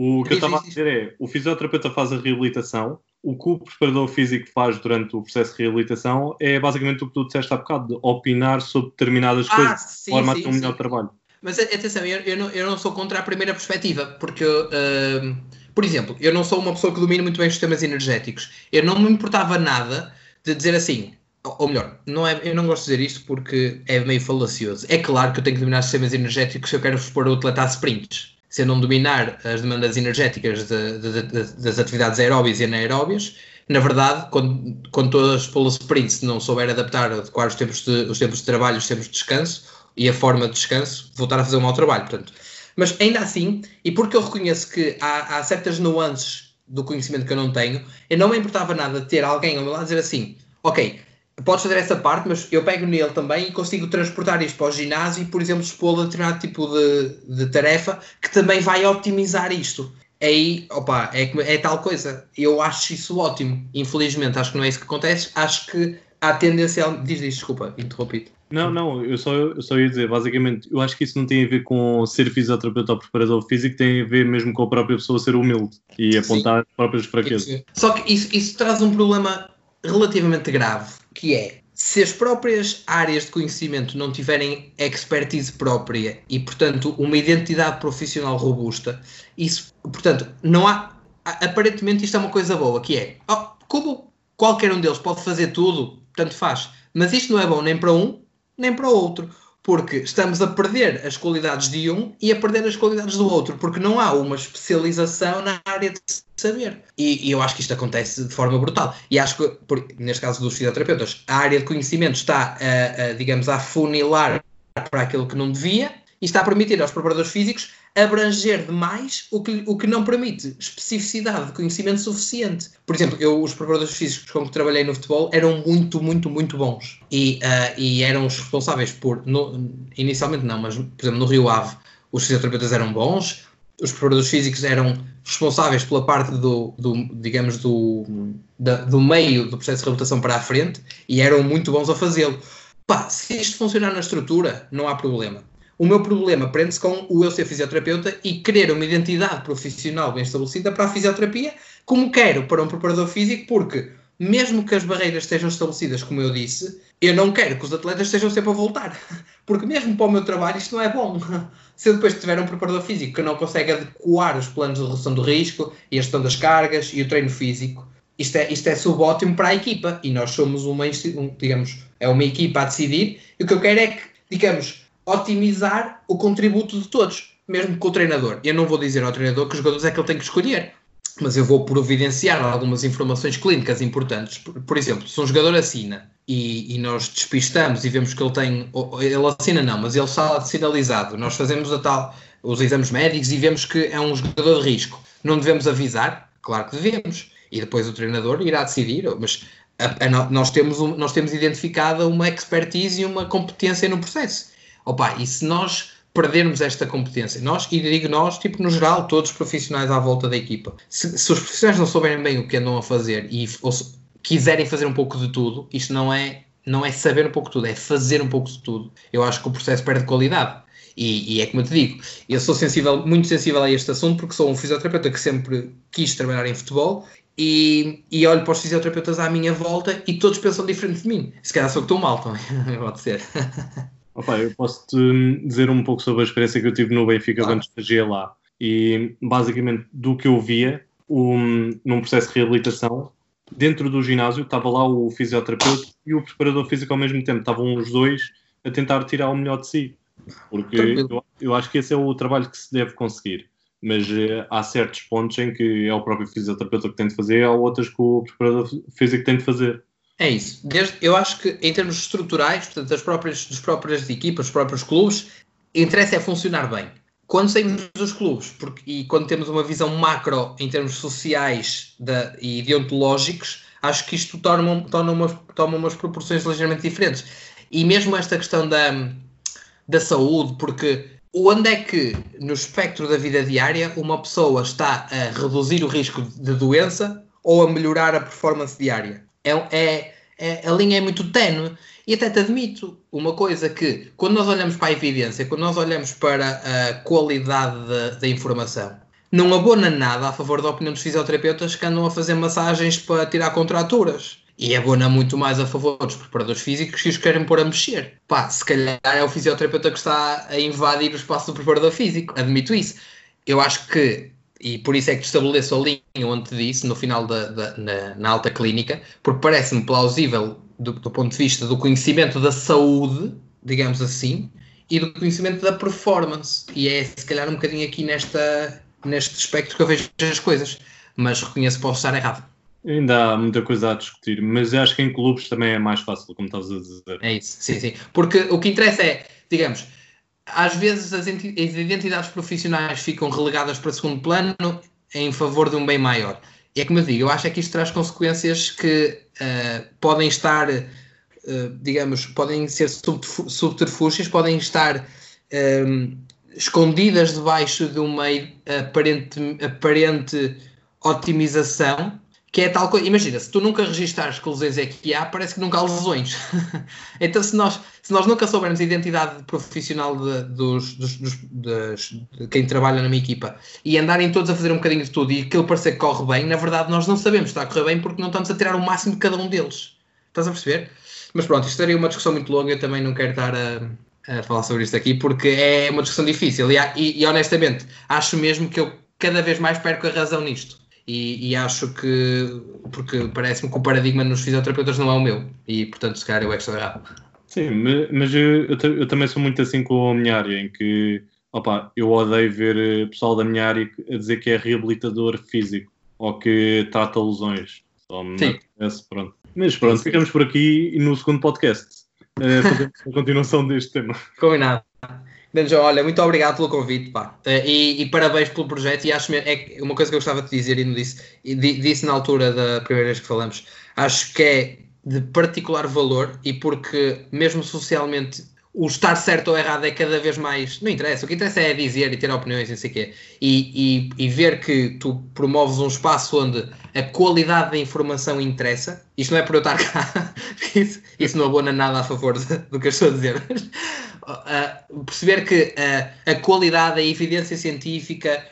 Speaker 1: O que eu estava a dizer é, o fisioterapeuta faz a reabilitação, o que o preparador físico faz durante o processo de reabilitação é basicamente o que tu disseste há bocado, de opinar sobre determinadas ah, coisas, sim, de forma sim, a ter um melhor trabalho.
Speaker 2: Mas atenção, eu, eu, não, eu não sou contra a primeira perspectiva, porque, uh, por exemplo, eu não sou uma pessoa que domina muito bem os sistemas energéticos. Eu não me importava nada de dizer assim, ou melhor, não é, eu não gosto de dizer isto porque é meio falacioso. É claro que eu tenho que dominar os sistemas energéticos se eu quero expor o atleta a sprints se eu não dominar as demandas energéticas de, de, de, das atividades aeróbias e anaeróbias, na verdade, quando, quando todas pelo sprint se não souber adaptar, adequar os tempos, de, os tempos de trabalho, os tempos de descanso e a forma de descanso, voltar a fazer um mau trabalho. Portanto, mas ainda assim, e porque eu reconheço que há, há certas nuances do conhecimento que eu não tenho, eu não me importava nada de ter alguém ao meu lado dizer assim, ok, podes fazer essa parte, mas eu pego nele também e consigo transportar isto para o ginásio e, por exemplo, expô-lo a determinado tipo de, de tarefa que também vai otimizar isto. Aí, opa, é, é tal coisa. Eu acho isso ótimo. Infelizmente, acho que não é isso que acontece. Acho que há tendência. Diz, diz, desculpa, interrompi
Speaker 1: Não, não, eu só, eu só ia dizer, basicamente, eu acho que isso não tem a ver com ser fisioterapeuta ou preparador físico, tem a ver mesmo com a própria pessoa ser humilde e apontar Sim. as próprias fraquezas.
Speaker 2: Só que isso, isso traz um problema relativamente grave, que é se as próprias áreas de conhecimento não tiverem expertise própria e, portanto, uma identidade profissional robusta, isso, portanto, não há. Aparentemente, isto é uma coisa boa, que é oh, como qualquer um deles pode fazer tudo, tanto faz, mas isto não é bom nem para um nem para o outro porque estamos a perder as qualidades de um e a perder as qualidades do outro, porque não há uma especialização na área de saber. E, e eu acho que isto acontece de forma brutal. E acho que, por, neste caso dos fisioterapeutas, a área de conhecimento está, a, a, digamos, a funilar para aquilo que não devia e está a permitir aos preparadores físicos abranger demais o que, o que não permite especificidade de conhecimento suficiente. Por exemplo, eu, os preparadores físicos com que trabalhei no futebol eram muito, muito, muito bons. E, uh, e eram os responsáveis por, no, inicialmente não, mas por exemplo no Rio Ave, os fisioterapeutas eram bons, os preparadores físicos eram responsáveis pela parte do, do digamos, do, da, do meio do processo de reabilitação para a frente e eram muito bons a fazê-lo. Pá, se isto funcionar na estrutura, não há problema. O meu problema prende-se com o eu ser fisioterapeuta e querer uma identidade profissional bem estabelecida para a fisioterapia, como quero para um preparador físico, porque mesmo que as barreiras estejam estabelecidas, como eu disse, eu não quero que os atletas estejam sempre a voltar. Porque mesmo para o meu trabalho isto não é bom. Se eu depois tiver um preparador físico que não consegue adequar os planos de redução do risco e a gestão das cargas e o treino físico, isto é, isto é subótimo para a equipa. E nós somos uma, digamos, é uma equipa a decidir. E o que eu quero é que, digamos, otimizar o contributo de todos, mesmo com o treinador. Eu não vou dizer ao treinador que jogadores é que ele tem que escolher, mas eu vou providenciar algumas informações clínicas importantes. Por, por exemplo, se um jogador assina e, e, nós despistamos e vemos que ele tem. Ele assina não, mas ele está sinalizado. Nós fazemos a tal, os exames médicos e vemos que é um jogador de risco. Não devemos avisar? Claro que devemos. E depois o treinador irá decidir, mas a, a, nós, temos nós temos identificada uma expertise e uma competência no processo. Opa, e se nós perdermos esta competência, nós, e digo nós, tipo no geral, todos os profissionais à volta da equipa, se, se os profissionais não souberem bem o que andam a fazer e ou se, quiserem fazer um pouco de tudo, isto não é, não é saber um pouco de tudo, é fazer um pouco de tudo. Eu acho que o processo perde qualidade. E, e, é como eu te digo, eu sou sensível, muito sensível a este assunto porque sou um fisioterapeuta que sempre quis trabalhar em futebol e, e olho para os fisioterapeutas à minha volta e todos pensam diferente de mim. Se calhar sou que estou mal também, pode ser.
Speaker 1: Opa, eu posso-te dizer um pouco sobre a experiência que eu tive no Benfica claro. quando estagiei lá. E basicamente, do que eu via, um, num processo de reabilitação, dentro do ginásio estava lá o fisioterapeuta e o preparador físico ao mesmo tempo. Estavam os dois a tentar tirar o melhor de si. Porque eu, eu, acho que esse é o trabalho que se deve conseguir. Mas uh, há certos pontos em que é o próprio fisioterapeuta que tem de fazer, há outras que o preparador físico tem de fazer.
Speaker 2: É isso. Desde, eu acho que em termos estruturais, portanto, das próprias, das próprias equipas, dos próprios clubes, interessa é funcionar bem. Quando saímos dos clubes porque, e quando temos uma visão macro em termos sociais e deontológicos, acho que isto torna, torna umas, toma umas proporções ligeiramente diferentes. E mesmo esta questão da, da saúde, porque onde é que no espectro da vida diária uma pessoa está a reduzir o risco de doença ou a melhorar a performance diária? É, é, é, a linha é muito tenue. E até te admito uma coisa que, quando nós olhamos para a evidência, quando nós olhamos para a qualidade da, da informação, não abona nada a favor da opinião dos fisioterapeutas que andam a fazer massagens para tirar contraturas. E abona muito mais a favor dos preparadores físicos que os querem pôr a mexer. Pá, se calhar é o fisioterapeuta que está a invadir o espaço do preparador físico. Admito isso. Eu acho que e por isso é que estabeleço a linha onde te disse, no final da, da na, na, alta clínica, porque parece-me plausível do, do, ponto de vista do conhecimento da saúde, digamos assim, e do conhecimento da performance. E é se calhar um bocadinho aqui nesta, neste aspecto que eu vejo as coisas, mas reconheço que posso estar errado.
Speaker 1: Ainda há muita coisa a discutir, mas acho que em clubes também é mais fácil, como estás a dizer.
Speaker 2: É isso, sim, sim. Porque o que interessa é, digamos, às vezes as, identidades profissionais ficam relegadas para segundo plano em favor de um bem maior. E é como eu digo, eu acho é que isto traz consequências que uh, podem estar, uh, digamos, podem ser subterfúgios, podem estar um, escondidas debaixo de uma aparente, aparente otimização que é tal coisa. Imagina, se tu nunca registares que lesões é que há, parece que nunca há lesões. então, se nós, se nós nunca soubermos a identidade profissional de, dos, dos, dos, de quem trabalha na minha equipa e andarem todos a fazer um bocadinho de tudo e aquilo parecer que corre bem, na verdade nós não sabemos se está a correr bem porque não estamos a tirar o máximo de cada um deles. Estás a perceber? Mas pronto, isto seria uma discussão muito longa, eu também não quero estar a, a falar sobre isto aqui porque é uma discussão difícil e, e, e honestamente acho mesmo que eu cada vez mais perco a razão nisto e, e acho que, porque parece-me que o paradigma nos fisioterapeutas não é o meu, e portanto, se calhar eu é que estou errado.
Speaker 1: Sim, mas eu, eu, eu, também sou muito assim com a minha área, em que opa, eu odeio ver eh, pessoal da minha área a dizer que é reabilitador físico ou que trata lesões. Só me Sim. Apetece, pronto. Mas pronto, ficamos por aqui e no segundo podcast uh, fazemos a continuação deste tema.
Speaker 2: Combinado. Grande João, olha, muito obrigado pelo convite, pá. Uh, e, e, parabéns pelo projeto. E acho é uma coisa que eu gostava de dizer e não disse, e disse na altura da primeira vez que falamos. Acho que é de particular valor e porque, mesmo socialmente, o estar certo ou errado é cada vez mais. Não interessa, o que interessa é dizer e ter opiniões e não sei o quê. E, e, e, ver que tu promoves um espaço onde a qualidade da informação interessa. Isto não é por eu estar cá, isso, isso não abona nada a favor de, do que eu estou a dizer. Mas, uh, perceber que uh, a qualidade, a evidência científica,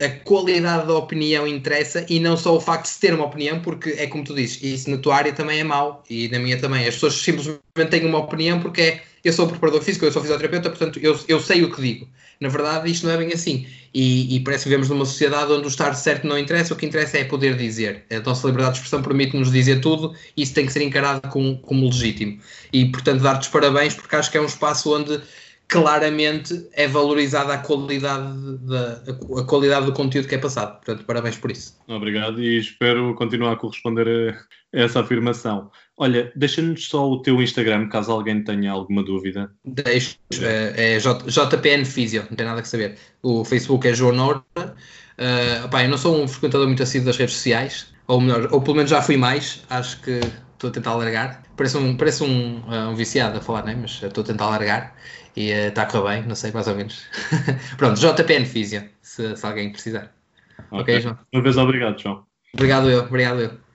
Speaker 2: a qualidade da opinião interessa e não só o facto de se ter uma opinião, porque é como tu dizes, isso na tua área também é mau e na minha também. As pessoas simplesmente têm uma opinião porque é eu sou preparador físico, eu sou fisioterapeuta, portanto eu, eu sei o que digo. Na verdade, isto não é bem assim. E, e parece que vivemos numa sociedade onde o estar certo não interessa, o que interessa é poder dizer. A nossa liberdade de expressão permite-nos dizer tudo isso tem que ser encarado como, como legítimo. E, portanto, dar-te os parabéns, porque acho que é um espaço onde claramente é valorizada a qualidade, da, a qualidade do conteúdo que é passado. Portanto, parabéns por isso.
Speaker 1: Obrigado e espero continuar a corresponder a essa afirmação. Olha, deixa-nos só o teu Instagram, caso alguém tenha alguma dúvida.
Speaker 2: Deixo, é, é JPN Physio, não tem nada a saber. O Facebook é João Norte. Uh, opá, eu não sou um frequentador muito assíduo das redes sociais, ou melhor, ou pelo menos já fui mais, acho que estou a tentar alargar. Parece um, parece um, uh, um viciado a falar, né? mas estou a tentar alargar e está uh, a correr bem, não sei, mais ou menos. Pronto, JPN Físio, se, se alguém precisar.
Speaker 1: Ok, okay João. Uma vez obrigado, João.
Speaker 2: Obrigado eu, obrigado eu.